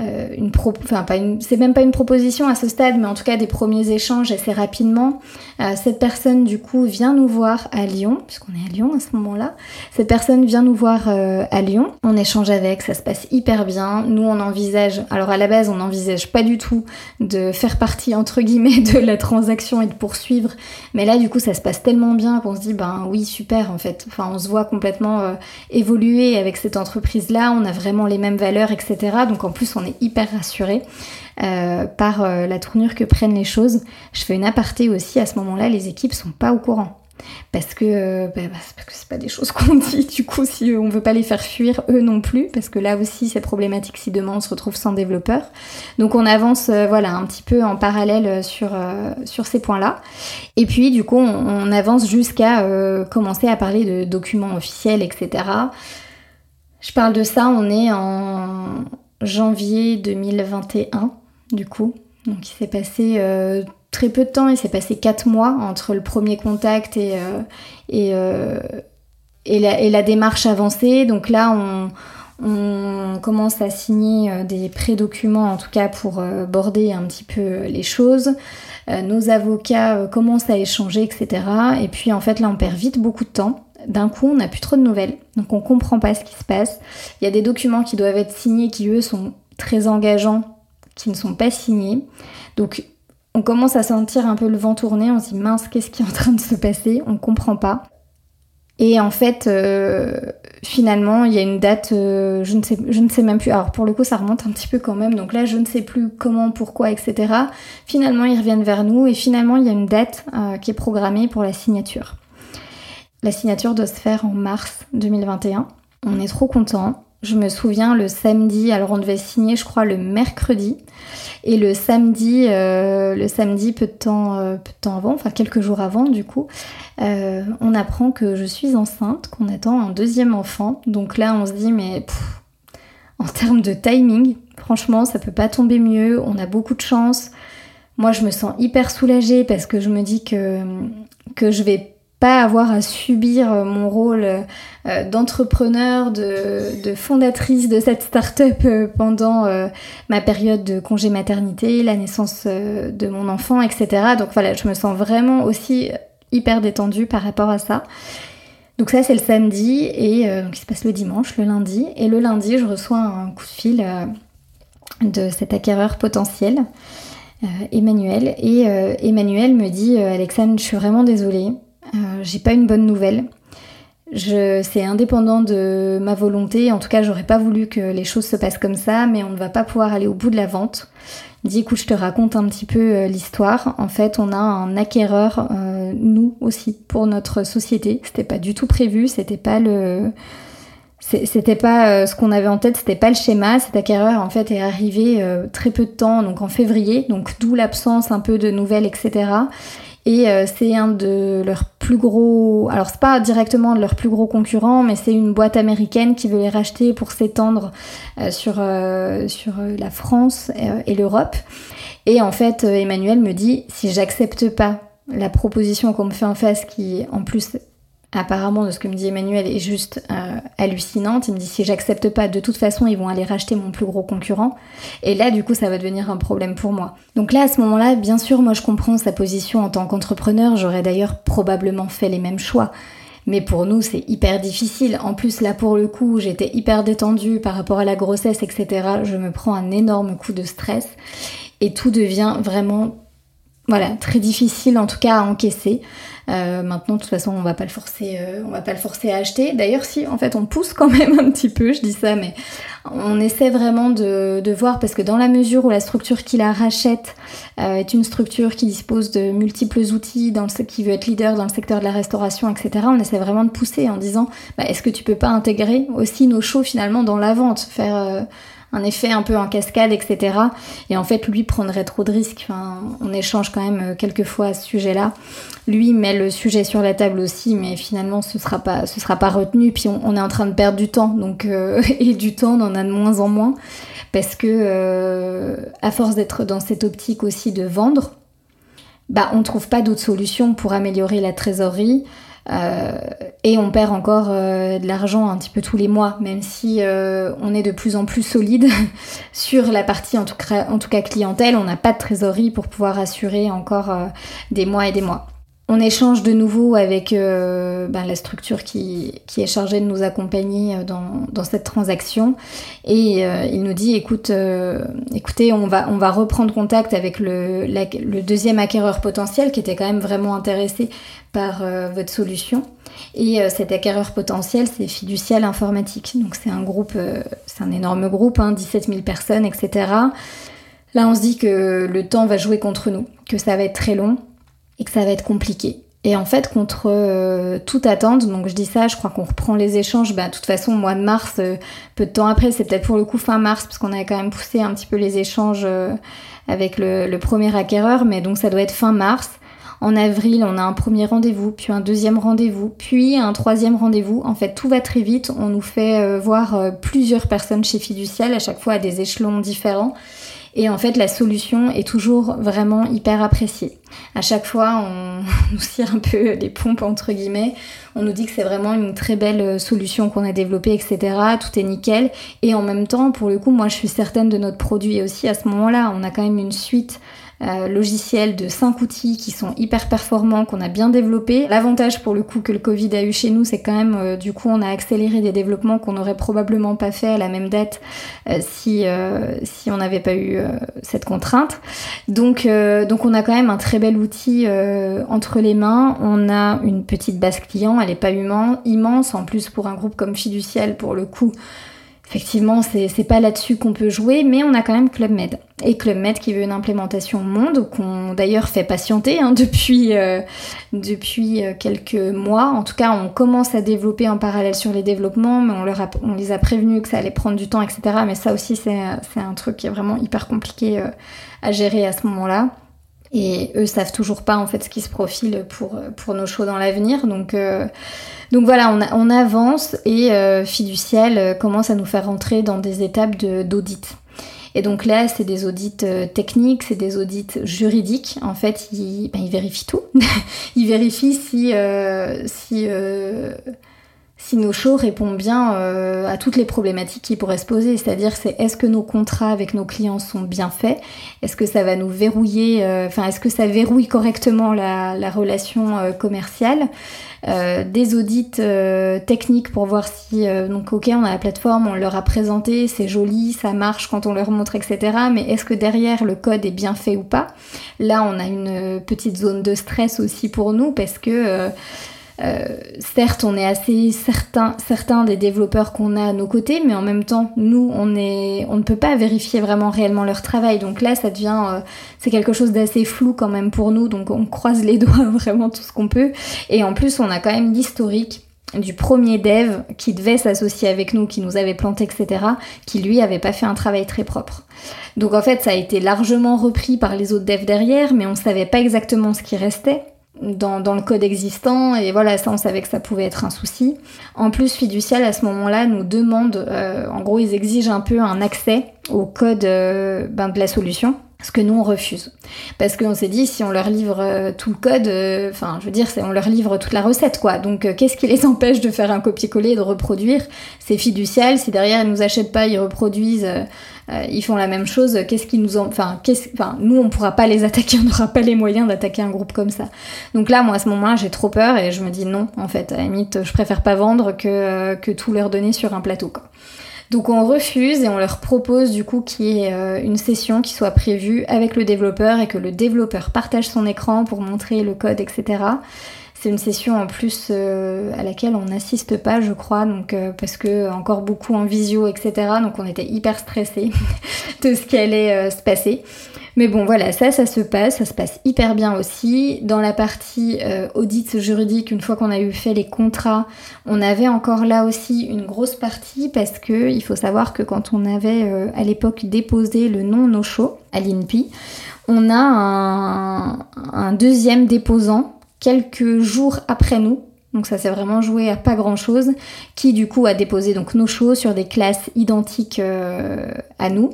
euh, une pro enfin pas une c'est même pas une proposition à ce stade mais en tout cas des premiers échanges assez rapidement. Euh, cette personne du coup vient nous voir à Lyon puisqu'on est à Lyon à ce moment-là. Cette personne vient nous voir euh, à Lyon. On échange avec ça se passe hyper bien. Nous on envisage alors à la base on n'envisage pas du tout de faire partie entre guillemets de la transaction et de poursuivre. Mais là du coup ça se passe tellement bien qu'on se dit ben oui super en fait. Enfin on se voit complètement évoluer avec cette entreprise là on a vraiment les mêmes valeurs etc donc en plus on est hyper rassurée euh, par euh, la tournure que prennent les choses. Je fais une aparté aussi, à ce moment-là, les équipes sont pas au courant. Parce que euh, bah, bah, c'est pas des choses qu'on dit, du coup, si on veut pas les faire fuir, eux non plus, parce que là aussi c'est problématique si demain on se retrouve sans développeur. Donc on avance, voilà, un petit peu en parallèle sur, sur ces points-là. Et puis du coup, on, avance jusqu'à commencer à parler de documents officiels, etc. Je parle de ça, on est en, janvier 2021, du coup. Donc il s'est passé euh, très peu de temps, il s'est passé 4 mois entre le premier contact et, euh, euh, et, la, démarche avancée. Donc là, on, commence à signer des pré-documents, en tout cas pour border un petit peu les choses. nos avocats commencent à échanger, etc. Et puis en fait là, on perd vite beaucoup de temps d'un coup, on n'a plus trop de nouvelles, donc on comprend pas ce qui se passe. Il y a des documents qui doivent être signés qui, eux, sont très engageants, qui ne sont pas signés. Donc, on commence à sentir un peu le vent tourner, on se dit mince, qu'est-ce qui est en train de se passer? On comprend pas. Et en fait, euh, finalement, il y a une date, euh, je, ne sais, je ne sais même plus. Alors pour le coup, ça remonte un petit peu quand même. Donc là, je ne sais plus comment, pourquoi, etc. Finalement, ils reviennent vers nous et finalement, il y a une date euh, qui est programmée pour la signature. La signature doit se faire en mars 2021. On est trop content. Je me souviens le samedi, alors on devait signer je crois le mercredi, et le samedi, euh, le samedi peu de temps, euh, peu avant, enfin quelques jours avant du coup, euh, on apprend que je suis enceinte, qu'on attend un deuxième enfant. Donc là on se dit mais en termes de timing, franchement ça peut pas tomber mieux, on a beaucoup de chance. Moi je me sens hyper soulagée parce que je me dis que je vais pas avoir à subir euh, mon rôle euh, d'entrepreneur, de, fondatrice de cette start-up euh, pendant ma période de congé maternité, la naissance de mon enfant, etc. Donc voilà, je me sens vraiment aussi hyper détendue par rapport à ça. Donc ça c'est le samedi et donc il se passe le dimanche, le lundi. Et le lundi je reçois un coup de fil de cet acquéreur potentiel. Emmanuel et Emmanuel me dit Alexandre je suis vraiment désolée euh, j'ai pas une bonne nouvelle. c'est indépendant de ma volonté. En tout cas, j'aurais pas voulu que les choses se passent comme ça, mais on ne va pas pouvoir aller au bout de la vente. Il dit écoute, je te raconte un petit peu euh, l'histoire. En fait, on a un acquéreur, euh, nous aussi, pour notre société. C'était pas du tout prévu, c'était pas le. C'était pas ce qu'on avait en tête, c'était pas le schéma. Cet acquéreur en fait est arrivé très peu de temps, donc en février, donc d'où l'absence un peu de nouvelles, etc. Et euh, c'est un de leurs plus gros. Alors, c'est pas directement de leurs plus gros concurrents, mais c'est une boîte américaine qui veut les racheter pour s'étendre euh, sur, euh, sur la France et l'Europe. Et en fait, Emmanuel me dit si j'accepte pas la proposition qu'on me fait en face, qui en plus apparemment de ce que me dit Emmanuel est juste euh, hallucinante. Il me dit si j'accepte pas, de toute façon ils vont aller racheter mon plus gros concurrent. Et là du coup ça va devenir un problème pour moi. Donc là à ce moment-là, bien sûr moi je comprends sa position en tant qu'entrepreneur. J'aurais d'ailleurs probablement fait les mêmes choix. Mais pour nous c'est hyper difficile. En plus là pour le coup j'étais hyper détendue par rapport à la grossesse etc. Je me prends un énorme coup de stress et tout devient vraiment voilà, très difficile en tout cas à encaisser. Maintenant, de toute façon, on va pas le forcer, on va pas le forcer à acheter. D'ailleurs, si, en fait, on pousse quand même un petit peu. Je dis ça, mais on essaie vraiment de, de voir parce que dans la mesure où la structure qui la rachète est une structure qui dispose de multiples outils, dans le, qui veut être leader dans le secteur de la restauration, etc. On essaie vraiment de pousser en disant, bah, est-ce que tu peux pas intégrer aussi nos shows finalement dans la vente, faire un effet un peu en cascade, etc. Et en fait, lui prendrait trop de risques. On échange quand même euh, quelques fois à ce sujet-là. Lui met le sujet sur la table aussi, mais finalement, ce sera pas, sera pas retenu. Puis on, est en train de perdre du temps, euh, et du temps, on en a de moins en moins, parce que euh, à force d'être dans cette optique aussi de vendre, bah on trouve pas d'autres solutions pour améliorer la trésorerie. Euh, et on perd encore euh, de l'argent un petit peu tous les mois, même si euh, on est de plus en plus solide sur la partie en tout en tout cas clientèle. On n'a pas de trésorerie pour pouvoir assurer encore des mois et des mois. On échange de nouveau avec ben, la structure qui, qui, est chargée de nous accompagner dans, dans cette transaction et il nous dit écoute, écoutez, on va, on va reprendre contact avec le, deuxième acquéreur potentiel qui était quand même vraiment intéressé par euh, votre solution. Et euh, cet acquéreur potentiel, c'est Fiducial Informatique. Donc c'est un groupe, euh, c'est un énorme groupe, hein, 17 000 personnes, etc. Là, on se dit que le temps va jouer contre nous, que ça va être très long et que ça va être compliqué. Et en fait, contre toute attente, donc je dis ça, je crois qu'on reprend les échanges, bah, de toute façon, mois de mars, peu de temps après, c'est peut-être pour le coup fin mars, parce qu'on avait quand même poussé un petit peu les échanges avec le, premier acquéreur, mais donc ça doit être fin mars. En avril, on a un premier rendez-vous, puis un deuxième rendez-vous, puis un troisième rendez-vous. En fait, tout va très vite. On nous fait euh, voir euh, plusieurs personnes chez Fiducial, à chaque fois à des échelons différents. Et en fait, la solution est toujours vraiment hyper appréciée. À chaque fois, on nous cire un peu les pompes, entre guillemets. On nous dit que c'est vraiment une très belle euh, solution qu'on a développée, etc. Tout est nickel. Et en même temps, pour le coup, moi, je suis certaine de notre produit aussi à ce moment-là. On a quand même une suite euh, logiciel de 5 outils qui sont hyper performants, qu'on a bien développés. L'avantage pour le coup que le Covid a eu chez nous, c'est quand même euh, du coup on a accéléré des développements qu'on n'aurait probablement pas fait à la même date euh, si, si on n'avait pas eu cette contrainte. Donc, donc on a quand même un très bel outil entre les mains. On a une petite base client, elle n'est pas immense, en plus pour un groupe comme Fiducial pour le coup effectivement, c'est pas là-dessus qu'on peut jouer, mais on a quand même Club Med. Et Club Med qui veut une implémentation monde, qu'on d'ailleurs fait patienter hein, depuis, euh, depuis euh, quelques mois. En tout cas, on commence à développer en parallèle sur les développements, mais on, leur on les a prévenus que ça allait prendre du temps, etc. Mais ça aussi, c'est un truc qui est vraiment hyper compliqué euh, à gérer à ce moment-là. Et eux savent toujours pas en fait ce qui se profile pour, pour nos shows dans l'avenir. Donc, euh, donc voilà, on, on avance et euh, Fiducial euh, commence à nous faire rentrer dans des étapes d'audit. Et donc là, c'est des audits euh, techniques, c'est des audits juridiques. En fait, ils, ben, ils vérifient tout. ils vérifient si, si si nos shows répondent bien euh, à toutes les problématiques qui pourraient se poser. C'est-à-dire, c'est est-ce que nos contrats avec nos clients sont bien faits? Est-ce que ça va nous verrouiller euh, Enfin, est-ce que ça verrouille correctement la, la relation euh, commerciale? Des audits techniques pour voir si, donc, ok, on a la plateforme, on leur a présenté, c'est joli, ça marche quand on leur montre, etc. Mais est-ce que derrière le code est bien fait ou pas? Là, on a une petite zone de stress aussi pour nous parce que euh, certes, on est assez certain, certains des développeurs qu'on a à nos côtés, mais en même temps, nous, on, ne peut pas vérifier vraiment réellement leur travail. Donc là, ça devient, euh, c'est quelque chose d'assez flou quand même pour nous. Donc on croise les doigts vraiment tout ce qu'on peut. Et en plus, on a quand même l'historique du premier dev qui devait s'associer avec nous, qui nous avait planté, etc., qui lui avait pas fait un travail très propre. Donc en fait, ça a été largement repris par les autres devs derrière, mais on savait pas exactement ce qui restait dans, le code existant et voilà ça on savait que ça pouvait être un souci. En plus Fiducial à ce moment-là nous demande, euh, en gros ils exigent un peu un accès au code euh, ben, de la solution. Ce que nous on refuse. Parce qu'on s'est dit si on leur livre euh, tout le code, enfin je veux dire on leur livre toute la recette quoi. Donc qu'est-ce qui les empêche de faire un copier-coller et de reproduire? C'est fiducial, si derrière ils nous achètent pas, ils reproduisent euh, ils font la même chose. Qu'est-ce qui nous, enfin, enfin, nous on pourra pas les attaquer, on n'aura pas les moyens d'attaquer un groupe comme ça. Donc là, moi à ce moment-là, j'ai trop peur et je me dis non, en fait, à la limite, je préfère pas vendre que euh, que tout leur donner sur un plateau. Quoi. Donc on refuse et on leur propose du coup qu'il y ait euh, une session qui soit prévue avec le développeur et que le développeur partage son écran pour montrer le code, etc. C'est une session en plus euh, à laquelle on n'assiste pas, je crois, donc euh, parce que encore beaucoup en visio, etc. Donc on était hyper stressés de ce qui allait euh, se passer. Mais bon, voilà, ça, ça se passe, ça se passe hyper bien aussi. Dans la partie audit juridique, une fois qu'on a eu fait les contrats, on avait encore là aussi une grosse partie parce que il faut savoir que quand on avait à l'époque déposé le non no show à l'INPI, on a un, un deuxième déposant quelques jours après nous. Donc ça s'est vraiment joué à pas grand chose, qui du coup a déposé donc nos shows sur des classes identiques euh, à nous.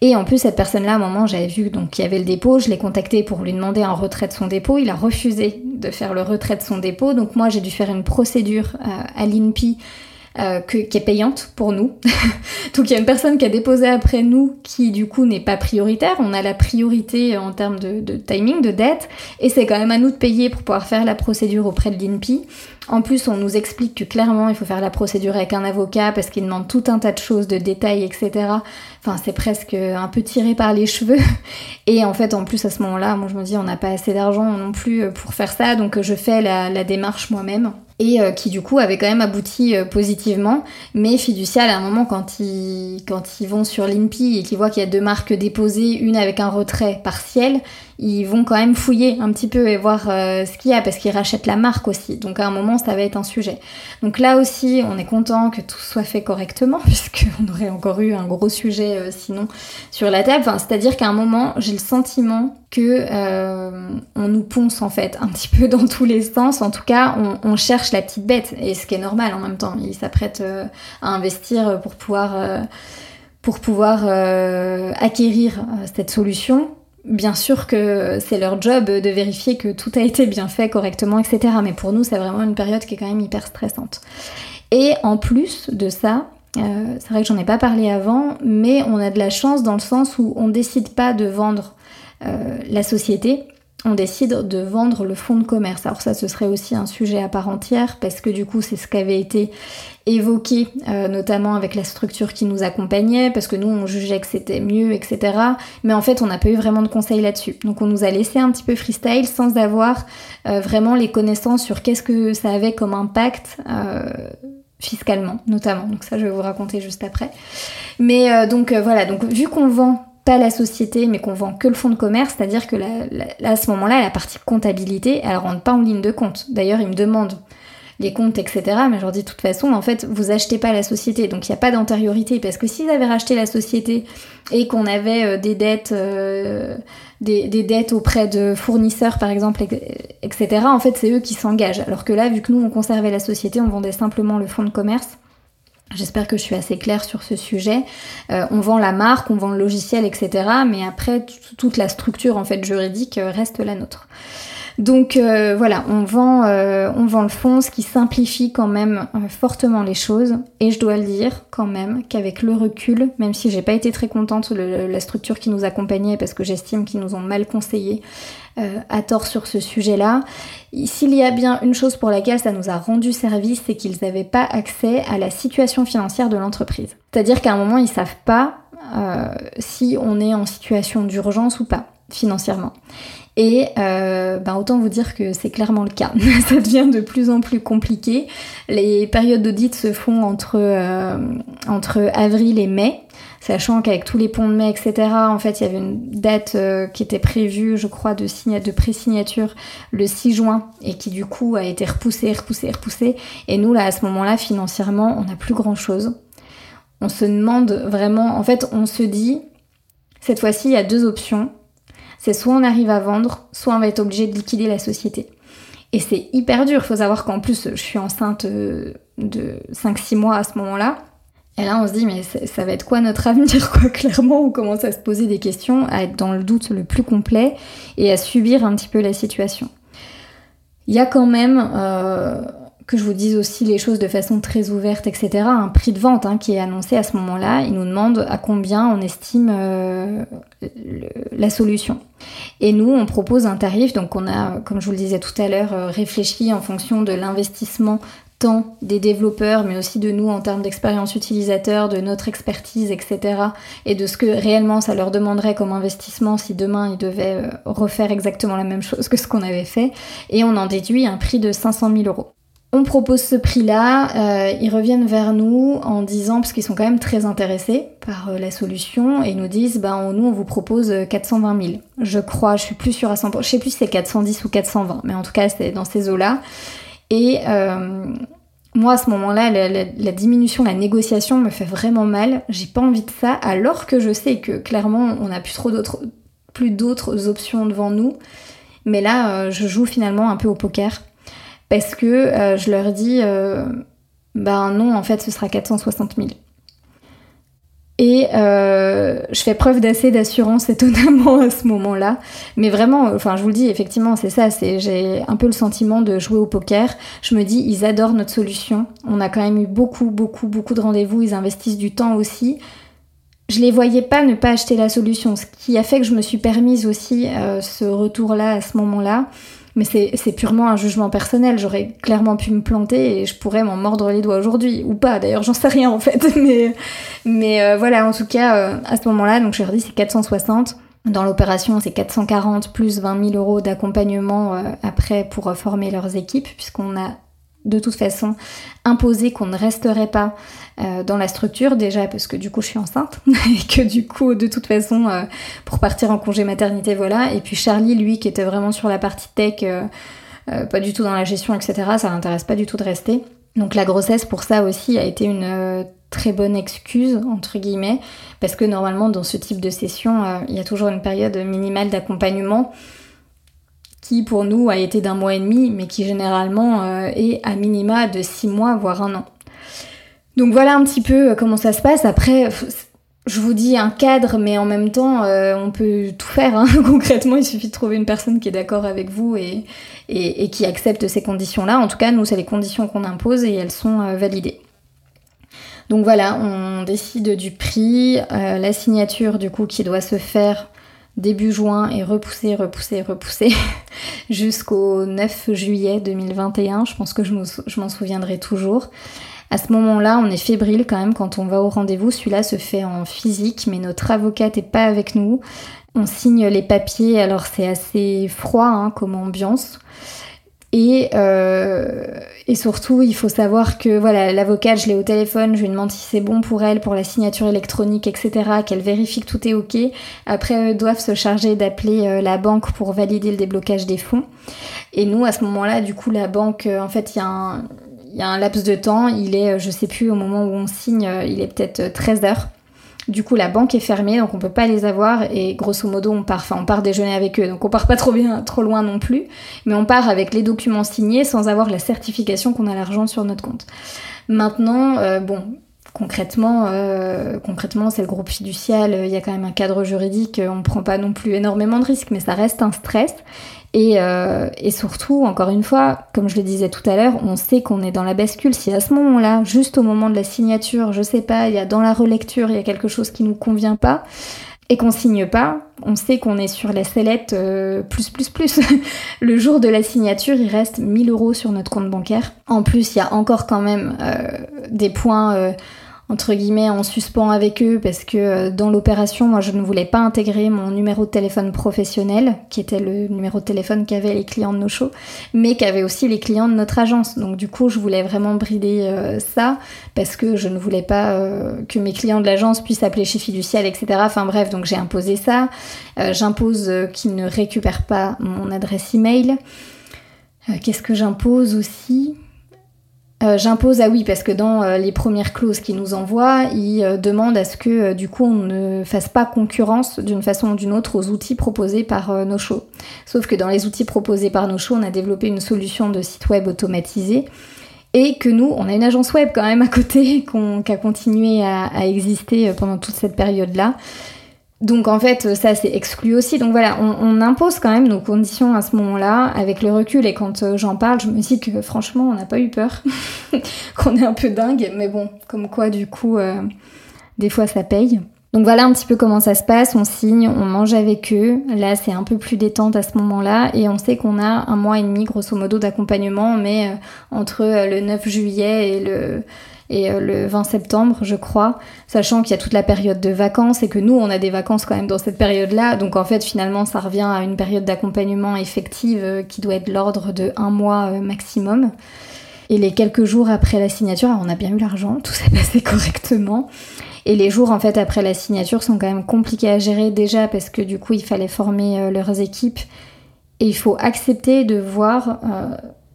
Et en plus cette personne-là, à un moment j'avais vu donc qu'il y avait le dépôt, je l'ai contacté pour lui demander un retrait de son dépôt, il a refusé de faire le retrait de son dépôt, donc moi j'ai dû faire une procédure euh, à l'INPI euh, qui est payante pour nous. Donc il y a une personne qui a déposé après nous qui du coup n'est pas prioritaire. On a la priorité en termes de, de timing, de dette, et c'est quand même à nous de payer pour pouvoir faire la procédure auprès de l'INPI. En plus, on nous explique que clairement, il faut faire la procédure avec un avocat parce qu'il demande tout un tas de choses, de détails, etc. Enfin, c'est presque un peu tiré par les cheveux. Et en fait, en plus, à ce moment-là, moi, je me dis, on n'a pas assez d'argent non plus pour faire ça, donc je fais la démarche moi-même et euh, qui du coup avait quand même abouti euh, positivement. Mais Fiducial, à un moment, quand ils, quand ils vont sur l'INPI et qu'ils voient qu'il y a deux marques déposées, une avec un retrait partiel, ils vont quand même fouiller un petit peu et voir euh, ce qu'il y a parce qu'ils rachètent la marque aussi. Donc à un moment, ça va être un sujet. Donc là aussi, on est content que tout soit fait correctement puisqu'on aurait encore eu un gros sujet sinon sur la table. Enfin, C'est-à-dire qu'à un moment, j'ai le sentiment que on nous ponce en fait un petit peu dans tous les sens. En tout cas, on, cherche la petite bête, et ce qui est normal en même temps. Il s'apprête euh, à investir pour pouvoir, euh, pour pouvoir euh, acquérir cette solution. Bien sûr que c'est leur job de vérifier que tout a été bien fait correctement, etc. Mais pour nous, c'est vraiment une période qui est quand même hyper stressante. Et en plus de ça, c'est vrai que j'en ai pas parlé avant, mais on a de la chance dans le sens où on décide pas de vendre la société, on décide de vendre le fonds de commerce. Alors ça, ce serait aussi un sujet à part entière parce que du coup, c'est ce qui avait été évoqué, euh, notamment avec la structure qui nous accompagnait, parce que nous, on jugeait que c'était mieux, etc. Mais en fait, on n'a pas eu vraiment de conseils là-dessus. Donc on nous a laissé un petit peu freestyle sans avoir euh, vraiment les connaissances sur qu'est-ce que ça avait comme impact. Euh, fiscalement notamment donc ça je vais vous raconter juste après mais donc voilà donc vu qu'on vend pas la société, mais qu'on vend que le fonds de commerce, c'est-à-dire que là, à ce moment-là, la partie comptabilité, elle rentre pas en ligne de compte. D'ailleurs, ils me demandent les comptes, etc. Mais je leur dis de toute façon, en fait, vous achetez pas la société, donc il n'y a pas d'antériorité. Parce que s'ils avaient racheté la société et qu'on avait euh, des dettes, euh, des, des, dettes auprès de fournisseurs, par exemple, etc. En fait, c'est eux qui s'engagent. Alors que là, vu que nous on conservait la société, on vendait simplement le fonds de commerce. J'espère que je suis assez claire sur ce sujet. Euh, on vend la marque, on vend le logiciel, etc. Mais après, toute la structure en fait juridique euh, reste la nôtre. Donc euh, voilà, on vend, on vend le fonds, ce qui simplifie quand même fortement les choses. Et je dois le dire quand même qu'avec le recul, même si j'ai pas été très contente de la structure qui nous accompagnait parce que j'estime qu'ils nous ont mal conseillé, euh, à tort sur ce sujet-là. S'il y a bien une chose pour laquelle ça nous a rendu service, c'est qu'ils n'avaient pas accès à la situation financière de l'entreprise. C'est-à-dire qu'à un moment, ils savent pas euh, si on est en situation d'urgence ou pas financièrement. Et euh, ben autant vous dire que c'est clairement le cas. ça devient de plus en plus compliqué. Les périodes d'audit se font entre, entre avril et mai sachant qu'avec tous les ponts de mai, etc., en fait, il y avait une date euh, qui était prévue, je crois, de, de pré-signature le 6 juin, et qui du coup a été repoussée, repoussée, repoussée. Et nous, là, à ce moment-là, financièrement, on n'a plus grand-chose. On se demande vraiment, en fait, on se dit, cette fois-ci, il y a deux options. C'est soit on arrive à vendre, soit on va être obligé de liquider la société. Et c'est hyper dur. Faut savoir qu'en plus, je suis enceinte euh, de 5-6 mois à ce moment-là. Et là, on se dit, mais ça va être quoi notre avenir, quoi Clairement, on commence à se poser des questions, à être dans le doute le plus complet et à subir un petit peu la situation. Il y a quand même, euh, que je vous dise aussi les choses de façon très ouverte, etc., un prix de vente hein, qui est annoncé à ce moment-là. Il nous demande à combien on estime euh, la solution. Et nous, on propose un tarif, donc on a, comme je vous le disais tout à l'heure, euh, réfléchi en fonction de l'investissement tant des développeurs, mais aussi de nous en termes d'expérience utilisateur, de notre expertise, etc. Et de ce que réellement ça leur demanderait comme investissement si demain ils devaient euh, refaire exactement la même chose que ce qu'on avait fait. Et on en déduit un prix de 500 000 euros. On propose ce prix-là, euh, ils reviennent vers nous en disant, parce qu'ils sont quand même très intéressés par euh, la solution, et ils nous disent, ben nous on vous propose 420 000. Je crois, je suis plus sûre à 100%, je sais plus si c'est 410 ou 420, mais en tout cas c'est dans ces eaux-là. Et euh, moi à ce moment-là, la, diminution, la négociation me fait vraiment mal. J'ai pas envie de ça, alors que je sais que clairement on n'a plus trop d'autres, plus d'autres options devant nous. Mais là, je joue finalement un peu au poker parce que euh, je leur dis euh, ben non en fait ce sera 460 000 et euh, je fais preuve d'assez d'assurance étonnamment à ce moment-là. Mais vraiment enfin je vous le dis effectivement c'est ça c'est j'ai un peu le sentiment de jouer au poker. Je me dis ils adorent notre solution. On a quand même eu beaucoup beaucoup beaucoup de rendez-vous. Ils investissent du temps aussi. Je les voyais pas ne pas acheter la solution ce qui a fait que je me suis permise aussi ce retour là à ce moment-là mais c'est purement un jugement personnel. J'aurais clairement pu me planter et je pourrais m'en mordre les doigts aujourd'hui. Ou pas, d'ailleurs, j'en sais rien en fait. Mais, euh, voilà, en tout cas, euh, à ce moment-là, donc je leur dis c'est 460. Dans l'opération, c'est 440 plus 20 000 euros d'accompagnement euh, après pour former leurs équipes, puisqu'on a de toute façon imposé qu'on ne resterait pas euh, dans la structure déjà parce que du coup je suis enceinte et que du coup de toute façon euh, pour partir en congé maternité voilà. Et puis Charlie lui qui était vraiment sur la partie tech euh, pas du tout dans la gestion etc ça l'intéresse pas du tout de rester. Donc la grossesse pour ça aussi a été une très bonne excuse entre guillemets parce que normalement dans ce type de session il y a toujours une période minimale d'accompagnement qui pour nous a été d'un mois et demi, mais qui généralement euh, est à minima de six mois, voire un an. Donc voilà un petit peu euh, comment ça se passe. Après, je vous dis un cadre, mais en même temps, euh, on peut tout faire. Hein. Concrètement, il suffit de trouver une personne qui est d'accord avec vous et, et, qui accepte ces conditions-là. En tout cas, nous, c'est les conditions qu'on impose et elles sont validées. Donc voilà, on décide du prix, la signature du coup qui doit se faire début juin et repoussé, repoussé, repoussé jusqu'au 9 juillet 2021. Je pense que je m'en souviendrai toujours. À ce moment-là, on est fébrile quand même quand on va au rendez-vous. Celui-là se fait en physique, mais notre avocate n'est pas avec nous. On signe les papiers, alors c'est assez froid hein, comme ambiance. Et, euh, et surtout, il faut savoir que voilà, l'avocate, je l'ai au téléphone, je lui demande si c'est bon pour elle, pour la signature électronique, etc., qu'elle vérifie que tout est OK. Après, eux doivent se charger d'appeler euh, la banque pour valider le déblocage des fonds. Et nous, à ce moment-là, du coup, la banque, euh, en fait, il y a un... Il y a un laps de temps, il est, je sais plus, au moment où on signe, il est peut-être 13 heures. Du coup, la banque est fermée, donc on peut pas les avoir et grosso modo, on part, enfin, on part déjeuner avec eux, donc on part pas trop bien, trop loin non plus, mais on part avec les documents signés sans avoir la certification qu'on a l'argent sur notre compte. Maintenant, euh, bon, concrètement, euh, concrètement, c'est le groupe fiducial, il y a quand même un cadre juridique, on prend pas non plus énormément de risques, mais ça reste un stress. Euh, et, surtout, encore une fois, comme je le disais tout à l'heure, on sait qu'on est dans la bascule. Si à ce moment-là, juste au moment de la signature, je sais pas, il y a dans la relecture, il y a quelque chose qui nous convient pas, et qu'on signe pas, on sait qu'on est sur la sellette euh, plus plus plus. le jour de la signature, il reste 1000 euros sur notre compte bancaire. En plus, il y a encore quand même euh, des points entre guillemets en suspens avec eux parce que euh, dans l'opération, moi je ne voulais pas intégrer mon numéro de téléphone professionnel, qui était le numéro de téléphone qu'avaient les clients de nos shows, mais qu'avaient aussi les clients de notre agence. Donc du coup, je voulais vraiment brider euh, ça parce que je ne voulais pas euh, que mes clients de l'agence puissent appeler chez Fiducial, etc. Enfin bref, donc j'ai imposé ça. J'impose qu'ils ne récupèrent pas mon adresse email. Qu'est-ce que j'impose aussi? Euh, j'impose, ah oui, parce que dans euh, les premières clauses qu'ils nous envoient, ils euh, demandent à ce que du coup on ne fasse pas concurrence d'une façon ou d'une autre aux outils proposés par nos shows. Sauf que dans les outils proposés par nos shows, on a développé une solution de site web automatisé et que nous, on a une agence web quand même à côté qui a continué à exister pendant toute cette période-là. Donc en fait, ça c'est exclu aussi. Donc voilà, on, impose quand même nos conditions à ce moment-là, avec le recul. Et quand euh, j'en parle, je me dis que franchement, on n'a pas eu peur, qu'on est un peu dingue. Mais bon, comme quoi du coup, euh, des fois ça paye. Donc voilà un petit peu comment ça se passe, on signe, on mange avec eux, là c'est un peu plus détente à ce moment-là, et on sait qu'on a un mois et demi grosso modo d'accompagnement, mais euh, entre euh, le 9 juillet et le, et euh, le 20 septembre, je crois, sachant qu'il y a toute la période de vacances et que nous, on a des vacances quand même dans cette période-là. Donc en fait, finalement, ça revient à une période d'accompagnement effective euh, qui doit être l'ordre de un mois euh, maximum. Et les quelques jours après la signature, on a bien eu l'argent, tout s'est passé correctement. Et les jours en fait après la signature sont quand même compliqués à gérer déjà parce que du coup il fallait former leurs équipes et il faut accepter de voir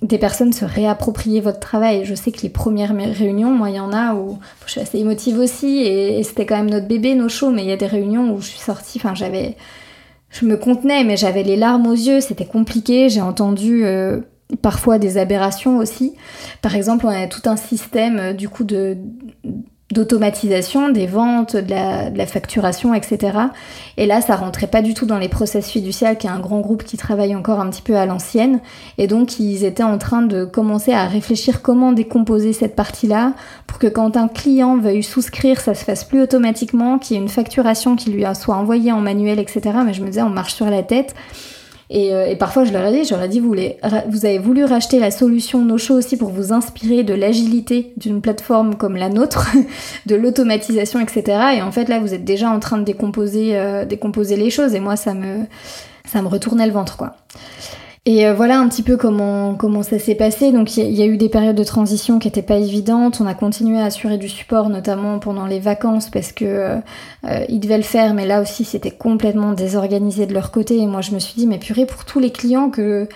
des personnes se réapproprier votre travail. Je sais que les premières réunions, moi, il y en a où je suis assez émotive aussi, et, c'était quand même notre bébé, nos shows, mais il y a des réunions où je suis sortie, enfin, j'avais. Je me contenais, mais j'avais les larmes aux yeux, c'était compliqué, j'ai entendu. Euh, parfois des aberrations aussi. Par exemple, on a tout un système euh, du coup de d'automatisation des ventes, de la, facturation, etc. Et là, ça rentrait pas du tout dans les process fiduciaires, qui est un grand groupe qui travaille encore un petit peu à l'ancienne. Et donc, ils étaient en train de commencer à réfléchir comment décomposer cette partie-là pour que quand un client veuille souscrire, ça se fasse plus automatiquement, qu'il y ait une facturation qui lui soit envoyée en manuel, etc. Mais je me disais, on marche sur la tête. Euh, et, parfois, je leur ai dit, je leur ai dit, vous, vous avez voulu racheter la solution Nocho aussi pour vous inspirer de l'agilité d'une plateforme comme la nôtre, de l'automatisation, etc. Et en fait, là, vous êtes déjà en train de décomposer, euh, décomposer les choses. Et moi, ça me, ça me retournait le ventre, quoi. Et euh, voilà un petit peu comment, comment ça s'est passé. Donc il y, a eu des périodes de transition qui n'étaient pas évidentes. On a continué à assurer du support, notamment pendant les vacances, parce que euh, euh, ils devaient le faire, mais là aussi c'était complètement désorganisé de leur côté. Et moi je me suis dit, mais purée, pour tous les clients que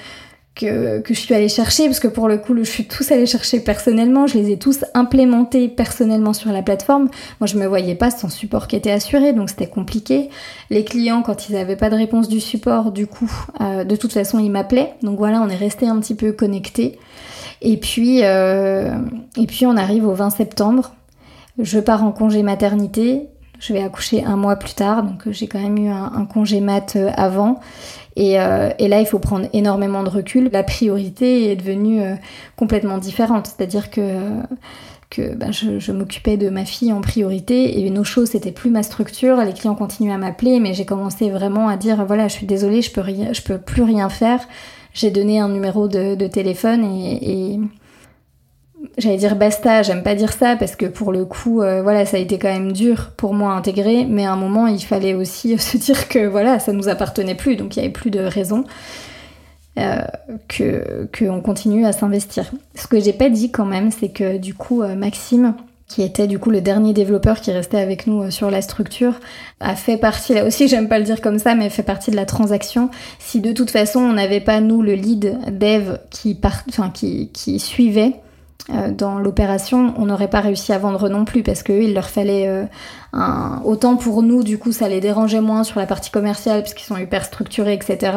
que, je suis allée chercher, parce que pour le coup, je suis tous allée chercher personnellement, je les ai tous implémentés personnellement sur la plateforme. Moi, je me voyais pas sans support qui était assuré, donc c'était compliqué. Les clients, quand ils n'avaient pas de réponse du support, du coup, euh, de toute façon, ils m'appelaient. Donc voilà, on est resté un petit peu connectés. Et puis, euh, et puis, on arrive au 20 septembre. Je pars en congé maternité. Je vais accoucher un mois plus tard, donc j'ai quand même eu un, congé mat euh, avant. Euh, et, là, il faut prendre énormément de recul. La priorité est devenue euh, complètement différente. C'est-à-dire que, ben, je, m'occupais de ma fille en priorité et nos choses, c'était plus ma structure. Les clients continuaient à m'appeler, mais j'ai commencé vraiment à dire voilà, je suis désolée, je peux, peux plus rien faire. J'ai donné un numéro de, téléphone et j'allais dire basta, j'aime pas dire ça parce que pour le coup, euh, voilà, ça a été quand même dur pour moi à intégrer, mais à un moment, il fallait aussi se dire que voilà, ça nous appartenait plus, donc il y avait plus de raison euh, que qu'on continue à s'investir. Ce que j'ai pas dit quand même, c'est que du coup, euh, Maxime, qui était du coup le dernier développeur qui restait avec nous sur la structure, a fait partie, là aussi j'aime pas le dire comme ça, mais fait partie de la transaction. Si de toute façon on n'avait pas nous le lead dev qui, part, enfin, qui, qui suivait, dans l'opération, on n'aurait pas réussi à vendre non plus parce qu'il leur fallait euh, un... autant pour nous, du coup, ça les dérangeait moins sur la partie commerciale puisqu'ils sont hyper structurés, etc.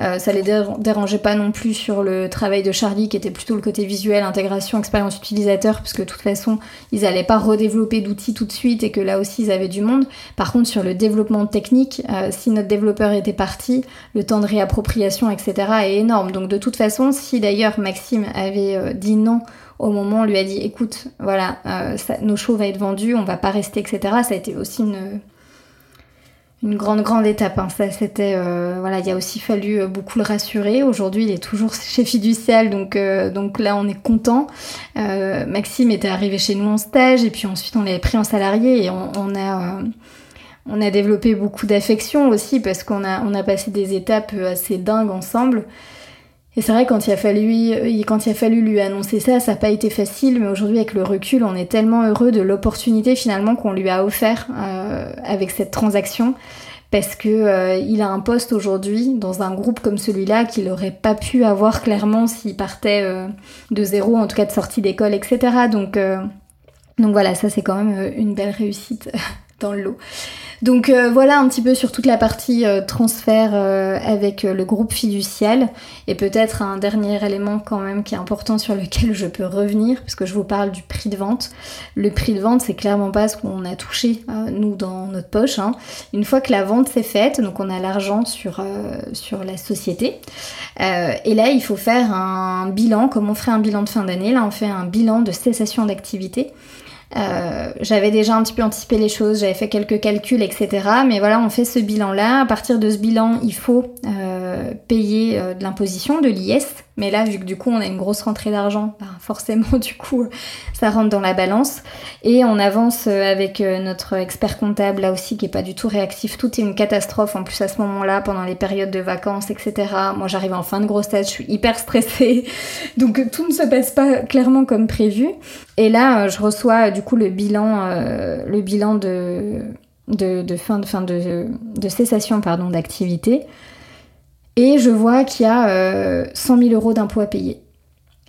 Euh, ça les dérangeait pas non plus sur le travail de Charlie qui était plutôt le côté visuel, intégration, expérience utilisateur, puisque de toute façon, ils n'allaient pas redévelopper d'outils tout de suite et que là aussi, ils avaient du monde. Par contre, sur le développement technique, si notre développeur était parti, le temps de réappropriation, etc. est énorme. Donc de toute façon, si d'ailleurs Maxime avait dit non au moment on lui a dit écoute, voilà, euh, nos shows vont être vendus, on va pas rester, etc. Ça a été aussi une, grande, grande étape. Hein. Ça, c'était, euh, voilà, il a aussi fallu euh, beaucoup le rassurer. Aujourd'hui, il est toujours chez Fiducial, donc, donc là, on est content. Maxime était arrivé chez nous en stage, et puis ensuite, on l'avait pris en salarié, et on, a. on a développé beaucoup d'affection aussi parce qu'on a, on a passé des étapes assez dingues ensemble. Et c'est vrai, quand il, a fallu, quand il a fallu lui annoncer ça, ça n'a pas été facile, mais aujourd'hui, avec le recul, on est tellement heureux de l'opportunité finalement qu'on lui a offert euh, avec cette transaction, parce que euh, il a un poste aujourd'hui dans un groupe comme celui-là qu'il n'aurait pas pu avoir clairement s'il partait euh, de zéro, en tout cas de sortie d'école, etc. Donc, donc voilà, ça c'est quand même une belle réussite dans le lot. Donc euh, voilà un petit peu sur toute la partie euh, transfert euh, avec le groupe fiducial et peut-être un dernier élément quand même qui est important sur lequel je peux revenir puisque je vous parle du prix de vente. Le prix de vente c'est clairement pas ce qu'on a touché nous dans notre poche. Hein. Une fois que la vente s'est faite, donc on a l'argent sur, sur la société et là il faut faire un bilan comme on ferait un bilan de fin d'année. Là on fait un bilan de cessation d'activité Euh, j'avais déjà un petit peu anticipé les choses, j'avais fait quelques calculs, etc. Mais voilà, on fait ce bilan-là. À partir de ce bilan, il faut euh, payer euh, de l'imposition, de l'IS. Mais là, vu que du coup, on a une grosse rentrée d'argent, bah, forcément, du coup, ça rentre dans la balance. Et on avance avec notre expert comptable, là aussi, qui est pas du tout réactif. Tout est une catastrophe. En plus, à ce moment-là, pendant les périodes de vacances, etc. Moi, j'arrive en fin de grossesse, je suis hyper stressée. Donc, tout ne se passe pas clairement comme prévu. Et là, je reçois du coup le bilan, euh, le bilan de, fin, de, fin de, cessation d'activité. Et je vois qu'il y a 100 euh, 000 euros d'impôts à payer.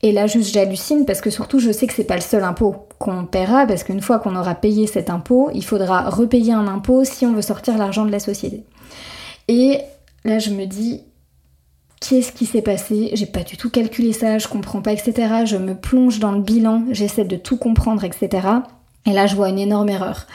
Et là, juste, j'hallucine parce que surtout, je sais que c'est pas le seul impôt qu'on paiera parce qu'une fois qu'on aura payé cet impôt, il faudra repayer un impôt si on veut sortir l'argent de la société. Et là, je me dis, qu'est-ce qui s'est passé? J'ai pas du tout calculé ça, je comprends pas, etc. Je me plonge dans le bilan, j'essaie de tout comprendre, etc. Et là, je vois une énorme erreur.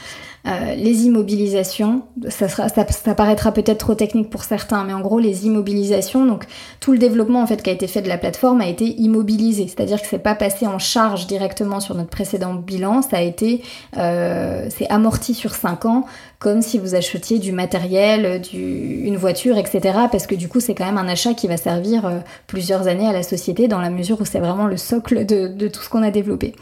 Euh, les immobilisations, ça, sera, ça, ça paraîtra peut-être trop technique pour certains, mais en gros les immobilisations, donc tout le développement en fait qui a été fait de la plateforme a été immobilisé, c'est-à-dire que c'est pas passé en charge directement sur notre précédent bilan, ça a été, euh, c'est amorti sur 5 ans, comme si vous achetiez du matériel, du, une voiture, etc. Parce que du coup c'est quand même un achat qui va servir euh, plusieurs années à la société dans la mesure où c'est vraiment le socle de, tout ce qu'on a développé.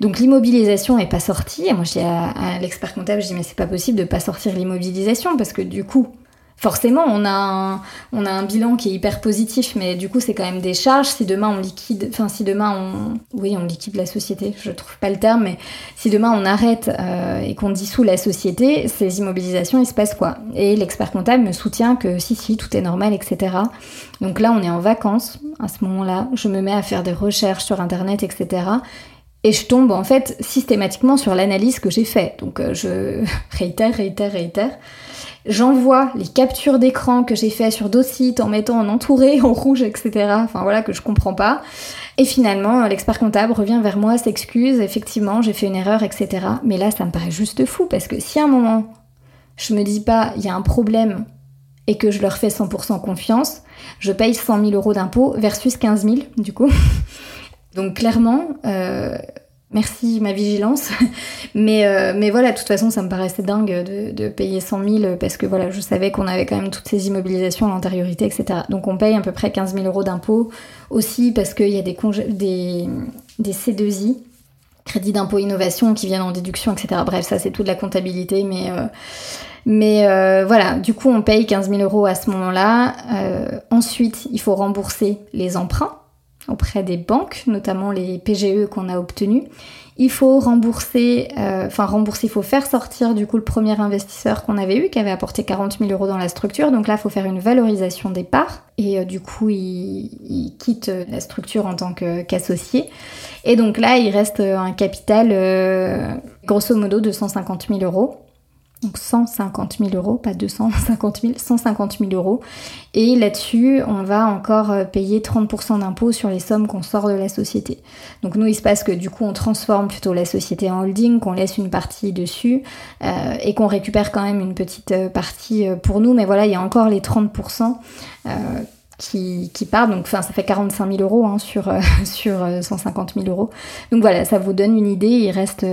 Donc l'immobilisation est pas sortie, moi je dis à, à l'expert comptable je dis mais c'est pas possible de pas sortir l'immobilisation parce que du coup, forcément, on a, un, bilan qui est hyper positif, mais du coup, c'est quand même des charges. Si demain on liquide, enfin, si demain on, oui, on liquide la société, je trouve pas le terme, mais si demain on arrête euh, et qu'on dissout la société, ces immobilisations, il se passe quoi? Et l'expert comptable me soutient que si, si, tout est normal, etc. Donc là, on est en vacances à ce moment-là. Je me mets à faire des recherches sur internet, etc. Et je tombe en fait systématiquement sur l'analyse que j'ai faite. Donc euh, je réitère, réitère, réitère. J'envoie les captures d'écran que j'ai fait sur d'autres sites en mettant en entouré, en rouge, etc. Enfin voilà, que je comprends pas. Et finalement, l'expert comptable revient vers moi, s'excuse, effectivement, j'ai fait une erreur, etc. Mais là, ça me paraît juste fou parce que si à un moment, je me dis pas, il y a un problème et que je leur fais 100% confiance, je paye 100 000 euros d'impôts versus 15 000, du coup. Donc clairement, euh, merci ma vigilance. mais, euh, mais voilà, de toute façon, ça me paraissait dingue de, payer 100 000 parce que voilà, je savais qu'on avait quand même toutes ces immobilisations à l'antériorité, etc. Donc on paye à peu près 15 000 euros d'impôts aussi parce qu'il y a des, des, des C2I, crédit d'impôt innovation qui viennent en déduction, etc. Bref, ça c'est toute la comptabilité, mais... Euh, mais voilà, du coup, on paye 15 000 euros à ce moment-là. ensuite, il faut rembourser les emprunts auprès des banques, notamment les PGE qu'on a obtenus. Il faut rembourser, euh, enfin rembourser, il faut faire sortir du coup le premier investisseur qu'on avait eu, qui avait apporté 40 000 euros dans la structure. Donc là, il faut faire une valorisation des parts. Et euh, du coup, il, quitte la structure en tant qu'associé. et donc là, il reste un capital, euh, grosso modo, de 150 000 euros donc 150 000 euros, pas 250 000, 150 000 euros. Et là-dessus, on va encore euh, payer 30% d'impôts sur les sommes qu'on sort de la société. Donc nous, il se passe que du coup, on transforme plutôt la société en holding, qu'on laisse une partie dessus euh, et qu'on récupère quand même une petite euh, partie pour nous. Mais voilà, il y a encore les 30%. qui, qui partent. Donc, ça fait 45 000 euros hein, sur, sur 150 000 euros. Donc voilà, ça vous donne une idée. Il reste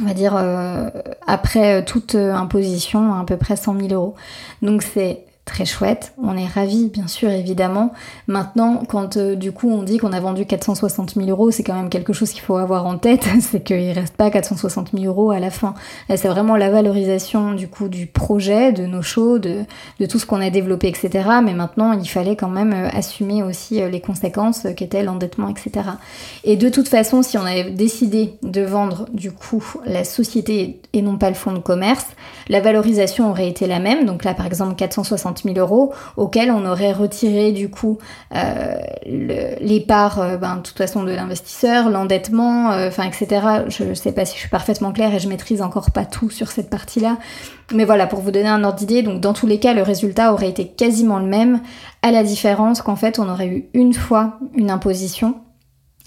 on va dire, euh, après toute imposition, à peu près 100 000 euros. Donc c'est très chouette. On est ravis, bien sûr, évidemment. Maintenant, quand euh, du coup on dit qu'on a vendu 460 000 euros, c'est quand même quelque chose qu'il faut avoir en tête, c'est qu'il reste pas 460 000 euros à la fin. C'est vraiment la valorisation du coup du projet, de nos shows, de, tout ce qu'on a développé, etc. Mais maintenant, il fallait quand même euh, assumer aussi euh, les conséquences qu'était l'endettement, etc. Et de toute façon, si on avait décidé de vendre du coup la société et non pas le fonds de commerce, la valorisation aurait été la même. Donc là, par exemple, 460 000 euros, auxquels on aurait retiré du coup euh, les parts, euh, ben, de toute façon, de l'investisseur, l'endettement, euh, enfin, etc. Je sais pas si je suis parfaitement claire et je maîtrise encore pas tout sur cette partie-là. Mais voilà, pour vous donner un ordre d'idée, donc dans tous les cas, le résultat aurait été quasiment le même, à la différence qu'en fait, on aurait eu une fois une imposition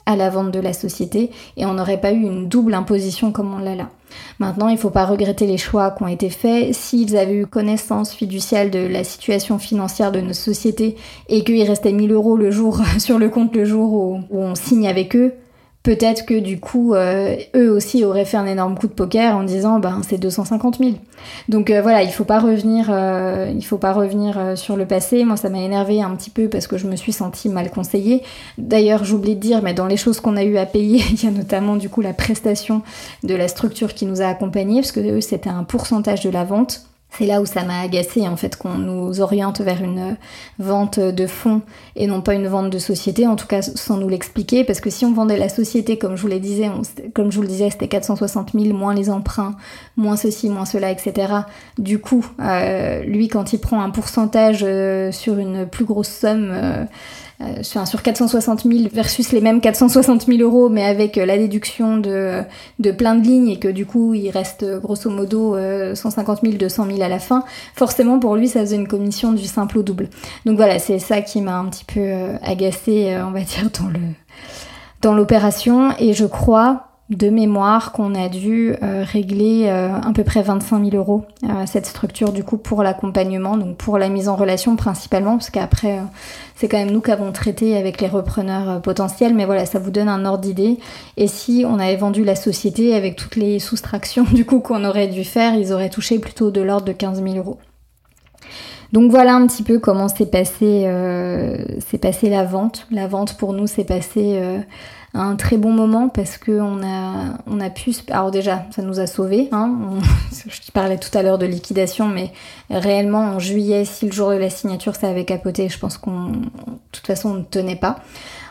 à la vente de la société et on n'aurait pas eu une double imposition comme on l'a là. Maintenant, il ne faut pas regretter les choix qui ont été faits. S'ils avaient eu connaissance fiduciale de la situation financière de nos sociétés et qu'il restait 1000 euros le jour sur le compte le jour où, on signe avec eux, peut-être que du coup, euh, eux aussi auraient fait un énorme coup de poker en disant, ben c'est 250 000. Donc euh, voilà, il faut pas revenir, euh, il faut pas revenir sur le passé. Moi, ça m'a énervé un petit peu parce que je me suis sentie mal conseillée. D'ailleurs, j'oublie de dire, mais dans les choses qu'on a eu à payer, il y a notamment du coup la prestation de la structure qui nous a accompagnés, parce que eux, c'était un pourcentage de la vente. C'est là où ça m'a agacé en fait qu'on nous oriente vers une vente de fonds et non pas une vente de société, en tout cas sans nous l'expliquer, parce que si on vendait la société comme je vous le disais, comme je vous le disais, c'était 460 000 moins les emprunts, moins ceci, moins cela, etc. Du coup, euh, lui quand il prend un pourcentage euh, sur une plus grosse somme, euh, euh, sur 460 000 versus les mêmes 460 000 euros, mais avec euh, la déduction de, de plein de lignes et que du coup il reste euh, grosso modo 150 000, 200 000 à la fin, forcément pour lui ça faisait une commission du simple au double. Donc voilà, c'est ça qui m'a un petit peu agacé, on va dire, dans le dans l'opération et je crois de mémoire qu'on a dû euh, régler euh, à peu près 25 000 euros à cette structure du coup pour l'accompagnement, donc pour la mise en relation principalement, parce qu'après euh, c'est quand même nous qui avons traité avec les repreneurs potentiels, mais voilà, ça vous donne un ordre d'idée. Et si on avait vendu la société avec toutes les soustractions du coup qu'on aurait dû faire, ils auraient touché plutôt de l'ordre de 15 000 euros. Donc voilà un petit peu comment s'est passé, passé la vente. La vente pour nous s'est passée un très bon moment parce que on a, on a pu. Alors déjà, ça nous a sauvés. Hein. je parlais tout à l'heure de liquidation, mais réellement en juillet, si le jour de la signature ça avait capoté, je pense qu'on, de toute façon, on ne tenait pas.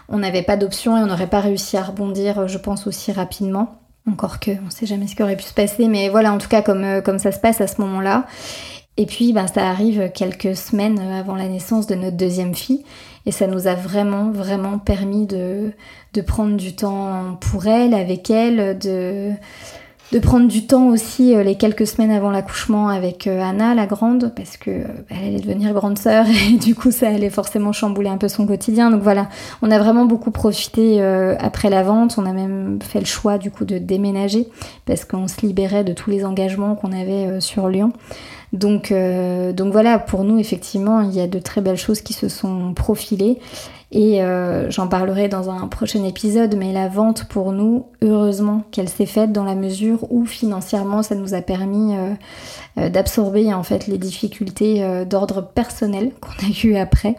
On n'avait pas d'option et on n'aurait pas réussi à rebondir, je pense, aussi rapidement. Encore que, on sait jamais ce qui aurait pu se passer, mais voilà, en tout cas, comme, euh, comme ça se passe à ce moment-là. Et puis, ben, ça arrive quelques semaines avant la naissance de notre deuxième fille. Et ça nous a vraiment, vraiment permis de, de prendre du temps pour elle, avec elle, de, de prendre du temps aussi euh, les quelques semaines avant l'accouchement avec euh, Anna, la grande, parce que euh, elle allait devenir grande sœur et du coup ça allait forcément chambouler un peu son quotidien. Donc voilà, on a vraiment beaucoup profité après la vente. On a même fait le choix du coup de déménager parce qu'on se libérait de tous les engagements qu'on avait sur Lyon. Donc, euh, donc voilà, pour nous, effectivement, il y a de très belles choses qui se sont profilées. Et euh, j'en parlerai dans un prochain épisode, mais la vente pour nous, heureusement qu'elle s'est faite dans la mesure où financièrement ça nous a permis euh, d'absorber en fait les difficultés d'ordre personnel qu'on a eu après.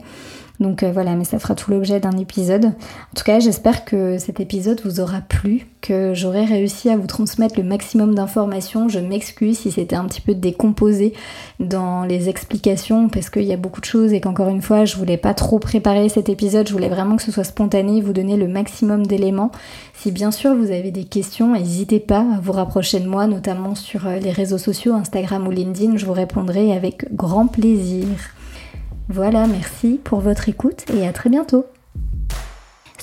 Donc euh, voilà, mais ça fera tout l'objet d'un épisode. En tout cas, j'espère que cet épisode vous aura plu, que j'aurai réussi à vous transmettre le maximum d'informations. Je m'excuse si c'était un petit peu décomposé dans les explications, parce qu'il y a beaucoup de choses et qu'encore une fois, je voulais pas trop préparer cet épisode, je voulais vraiment que ce soit spontané, vous donner le maximum d'éléments. Si bien sûr vous avez des questions, n'hésitez pas à vous rapprocher de moi, notamment sur euh, les réseaux sociaux, Instagram ou LinkedIn, je vous répondrai avec grand plaisir. Voilà, merci pour votre écoute et à très bientôt.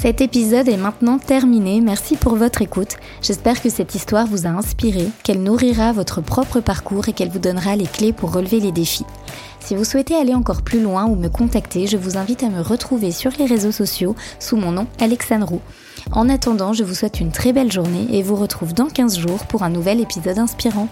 Cet épisode est maintenant terminé, merci pour votre écoute. J'espère que cette histoire vous a inspiré, qu'elle nourrira votre propre parcours et qu'elle vous donnera les clés pour relever les défis. Si vous souhaitez aller encore plus loin ou me contacter, je vous invite à me retrouver sur les réseaux sociaux sous mon nom Alexandre En attendant, je vous souhaite une très belle journée et vous retrouve dans 15 jours pour un nouvel épisode inspirant.